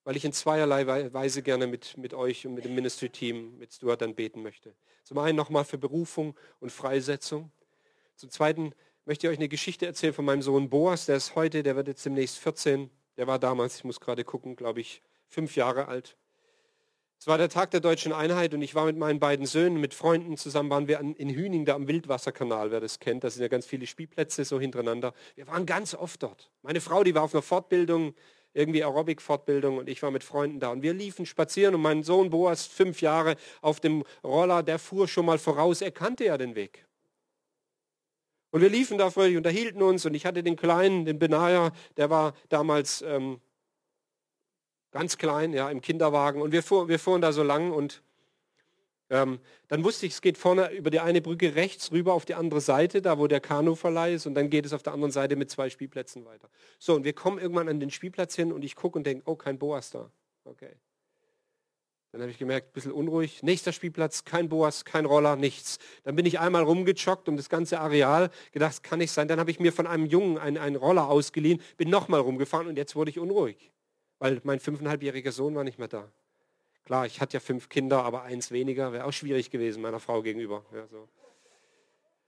B: weil ich in zweierlei Weise gerne mit, mit euch und mit dem Ministry-Team, mit Stuart dann beten möchte. Zum einen nochmal für Berufung und Freisetzung. Zum zweiten möchte ich euch eine Geschichte erzählen von meinem Sohn Boas, der ist heute, der wird jetzt demnächst 14. Der war damals, ich muss gerade gucken, glaube ich, fünf Jahre alt. Es war der Tag der deutschen Einheit und ich war mit meinen beiden Söhnen, mit Freunden zusammen, waren wir in Hüning, da am Wildwasserkanal, wer das kennt. Da sind ja ganz viele Spielplätze so hintereinander. Wir waren ganz oft dort. Meine Frau, die war auf einer Fortbildung, irgendwie Aerobic-Fortbildung und ich war mit Freunden da. Und wir liefen spazieren und mein Sohn Boas, fünf Jahre, auf dem Roller, der fuhr schon mal voraus, er kannte ja den Weg. Und wir liefen da fröhlich, unterhielten uns und ich hatte den Kleinen, den Benaya, der war damals ähm, ganz klein, ja, im Kinderwagen. Und wir, fuhr, wir fuhren da so lang und ähm, dann wusste ich, es geht vorne über die eine Brücke rechts rüber auf die andere Seite, da wo der Kanuverleih ist, und dann geht es auf der anderen Seite mit zwei Spielplätzen weiter. So, und wir kommen irgendwann an den Spielplatz hin und ich gucke und denke, oh, kein Boas da. Okay. Dann habe ich gemerkt, ein bisschen unruhig. Nächster Spielplatz, kein Boas, kein Roller, nichts. Dann bin ich einmal rumgejoggt um das ganze Areal, gedacht, kann nicht sein. Dann habe ich mir von einem Jungen einen, einen Roller ausgeliehen, bin nochmal rumgefahren und jetzt wurde ich unruhig weil mein fünfeinhalbjähriger Sohn war nicht mehr da. Klar, ich hatte ja fünf Kinder, aber eins weniger wäre auch schwierig gewesen meiner Frau gegenüber. Ja, so.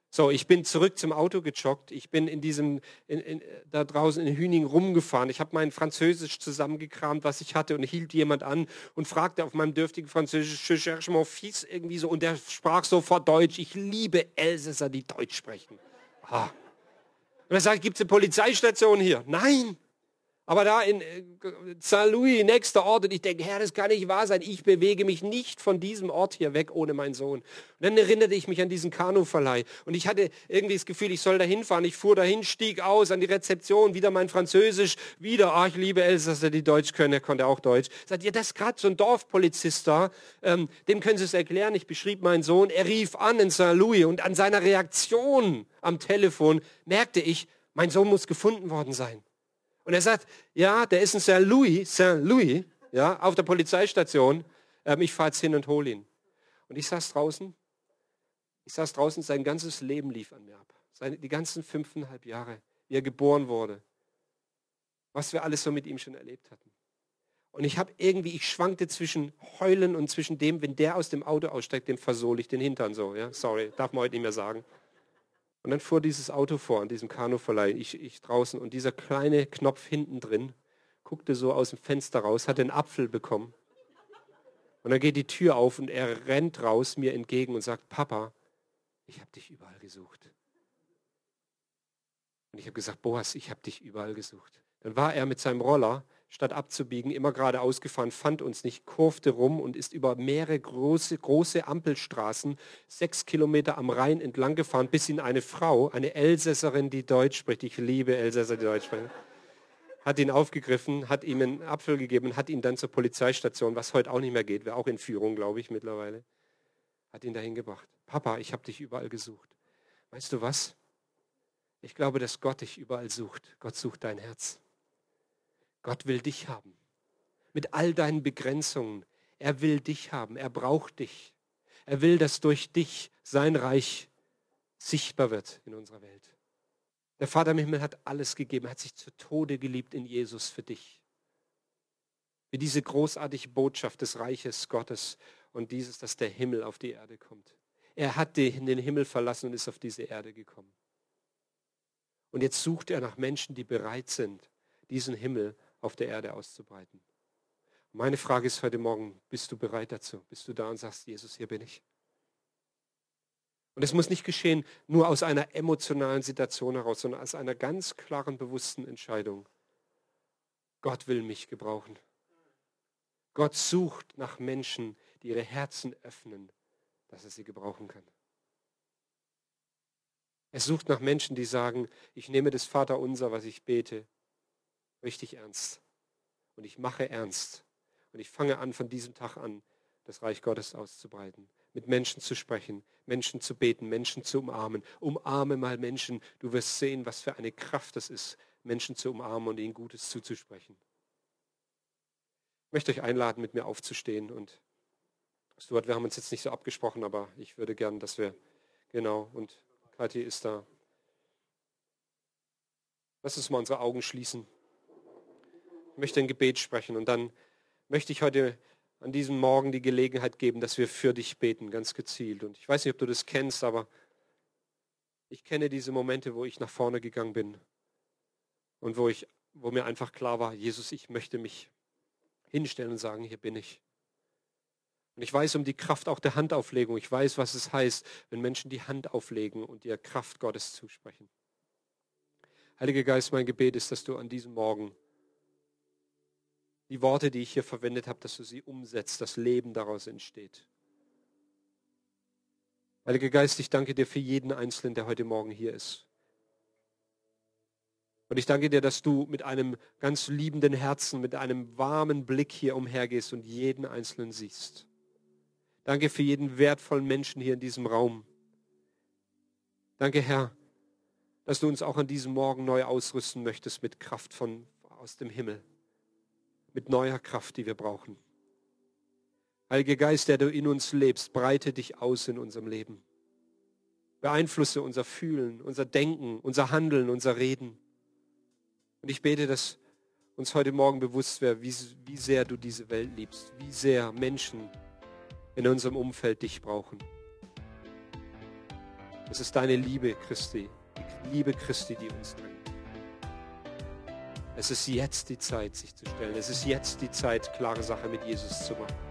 B: So. ich bin zurück zum Auto gejoggt. Ich bin in diesem, in, in, da draußen in Hüning rumgefahren. Ich habe mein Französisch zusammengekramt, was ich hatte, und hielt jemand an und fragte auf meinem dürftigen Französisch, Je cherche mon fils, irgendwie so, und der sprach sofort Deutsch. Ich liebe Elsässer, die Deutsch sprechen. Ah. Und er sagt, gibt es eine Polizeistation hier? Nein. Aber da in äh, St. Louis, nächster Ort, und ich denke, Herr, das kann nicht wahr sein. Ich bewege mich nicht von diesem Ort hier weg ohne meinen Sohn. Und dann erinnerte ich mich an diesen Kanuverleih. Und ich hatte irgendwie das Gefühl, ich soll da hinfahren. Ich fuhr dahin, stieg aus an die Rezeption, wieder mein Französisch, wieder, ach, ich liebe Elsässer, die Deutsch können. Er konnte auch Deutsch. Sagt ihr, das ist gerade so ein Dorfpolizist da. Ähm, dem können Sie es erklären. Ich beschrieb meinen Sohn. Er rief an in St. Louis und an seiner Reaktion am Telefon merkte ich, mein Sohn muss gefunden worden sein. Und er sagt, ja, der ist in St. Louis, St. Louis, ja, auf der Polizeistation. Ähm, ich fahre jetzt hin und hole ihn. Und ich saß draußen. Ich saß draußen, sein ganzes Leben lief an mir ab. Seine, die ganzen fünfeinhalb Jahre, wie er geboren wurde. Was wir alles so mit ihm schon erlebt hatten. Und ich habe irgendwie, ich schwankte zwischen Heulen und zwischen dem, wenn der aus dem Auto aussteigt, dem versohle ich den Hintern so. Ja? Sorry, darf man heute nicht mehr sagen. Und dann fuhr dieses Auto vor an diesem Kanuverleih, ich, ich draußen und dieser kleine Knopf hinten drin guckte so aus dem Fenster raus, hat den Apfel bekommen. Und dann geht die Tür auf und er rennt raus mir entgegen und sagt, Papa, ich habe dich überall gesucht. Und ich habe gesagt, Boas, ich habe dich überall gesucht. Dann war er mit seinem Roller statt abzubiegen, immer geradeaus gefahren, fand uns nicht, kurfte rum und ist über mehrere große, große Ampelstraßen, sechs Kilometer am Rhein entlang gefahren, bis ihn eine Frau, eine Elsässerin, die Deutsch spricht, ich liebe Elsässer, die Deutsch sprechen, hat ihn aufgegriffen, hat ihm einen Apfel gegeben, hat ihn dann zur Polizeistation, was heute auch nicht mehr geht, wäre auch in Führung, glaube ich, mittlerweile, hat ihn dahin gebracht. Papa, ich habe dich überall gesucht. Weißt du was? Ich glaube, dass Gott dich überall sucht. Gott sucht dein Herz. Gott will dich haben. Mit all deinen Begrenzungen. Er will dich haben. Er braucht dich. Er will, dass durch dich sein Reich sichtbar wird in unserer Welt. Der Vater im Himmel hat alles gegeben, hat sich zu Tode geliebt in Jesus für dich. Für diese großartige Botschaft des Reiches Gottes und dieses, dass der Himmel auf die Erde kommt. Er hat den Himmel verlassen und ist auf diese Erde gekommen. Und jetzt sucht er nach Menschen, die bereit sind, diesen Himmel auf der Erde auszubreiten. Meine Frage ist heute Morgen, bist du bereit dazu? Bist du da und sagst, Jesus, hier bin ich? Und es muss nicht geschehen nur aus einer emotionalen Situation heraus, sondern aus einer ganz klaren, bewussten Entscheidung. Gott will mich gebrauchen. Gott sucht nach Menschen, die ihre Herzen öffnen, dass er sie gebrauchen kann. Er sucht nach Menschen, die sagen, ich nehme das Vaterunser, was ich bete, richtig ernst. Und ich mache ernst. Und ich fange an, von diesem Tag an das Reich Gottes auszubreiten. mit Menschen zu sprechen, Menschen zu beten, Menschen zu umarmen. Umarme mal Menschen. Du wirst sehen, was für eine Kraft es ist, Menschen zu umarmen und ihnen Gutes zuzusprechen. Ich möchte euch einladen, mit mir aufzustehen. Und Stuart, wir haben uns jetzt nicht so abgesprochen, aber ich würde gern, dass wir, genau, und Kathi ist da. Lass uns mal unsere Augen schließen. Möchte ein Gebet sprechen und dann möchte ich heute an diesem Morgen die Gelegenheit geben, dass wir für dich beten, ganz gezielt. Und ich weiß nicht, ob du das kennst, aber ich kenne diese Momente, wo ich nach vorne gegangen bin und wo, ich, wo mir einfach klar war, Jesus, ich möchte mich hinstellen und sagen, hier bin ich. Und ich weiß um die Kraft auch der Handauflegung. Ich weiß, was es heißt, wenn Menschen die Hand auflegen und dir Kraft Gottes zusprechen. Heiliger Geist, mein Gebet ist, dass du an diesem Morgen die Worte, die ich hier verwendet habe, dass du sie umsetzt, das Leben daraus entsteht. Heiliger Geist, ich danke dir für jeden Einzelnen, der heute Morgen hier ist. Und ich danke dir, dass du mit einem ganz liebenden Herzen, mit einem warmen Blick hier umhergehst und jeden Einzelnen siehst. Danke für jeden wertvollen Menschen hier in diesem Raum. Danke, Herr, dass du uns auch an diesem Morgen neu ausrüsten möchtest mit Kraft von, aus dem Himmel mit neuer Kraft, die wir brauchen. Heiliger Geist, der du in uns lebst, breite dich aus in unserem Leben. Beeinflusse unser Fühlen, unser Denken, unser Handeln, unser Reden. Und ich bete, dass uns heute Morgen bewusst wäre, wie, wie sehr du diese Welt liebst, wie sehr Menschen in unserem Umfeld dich brauchen. Es ist deine Liebe, Christi, die Liebe Christi, die uns drängt. Es ist jetzt die Zeit, sich zu stellen. Es ist jetzt die Zeit, klare Sache mit Jesus zu machen.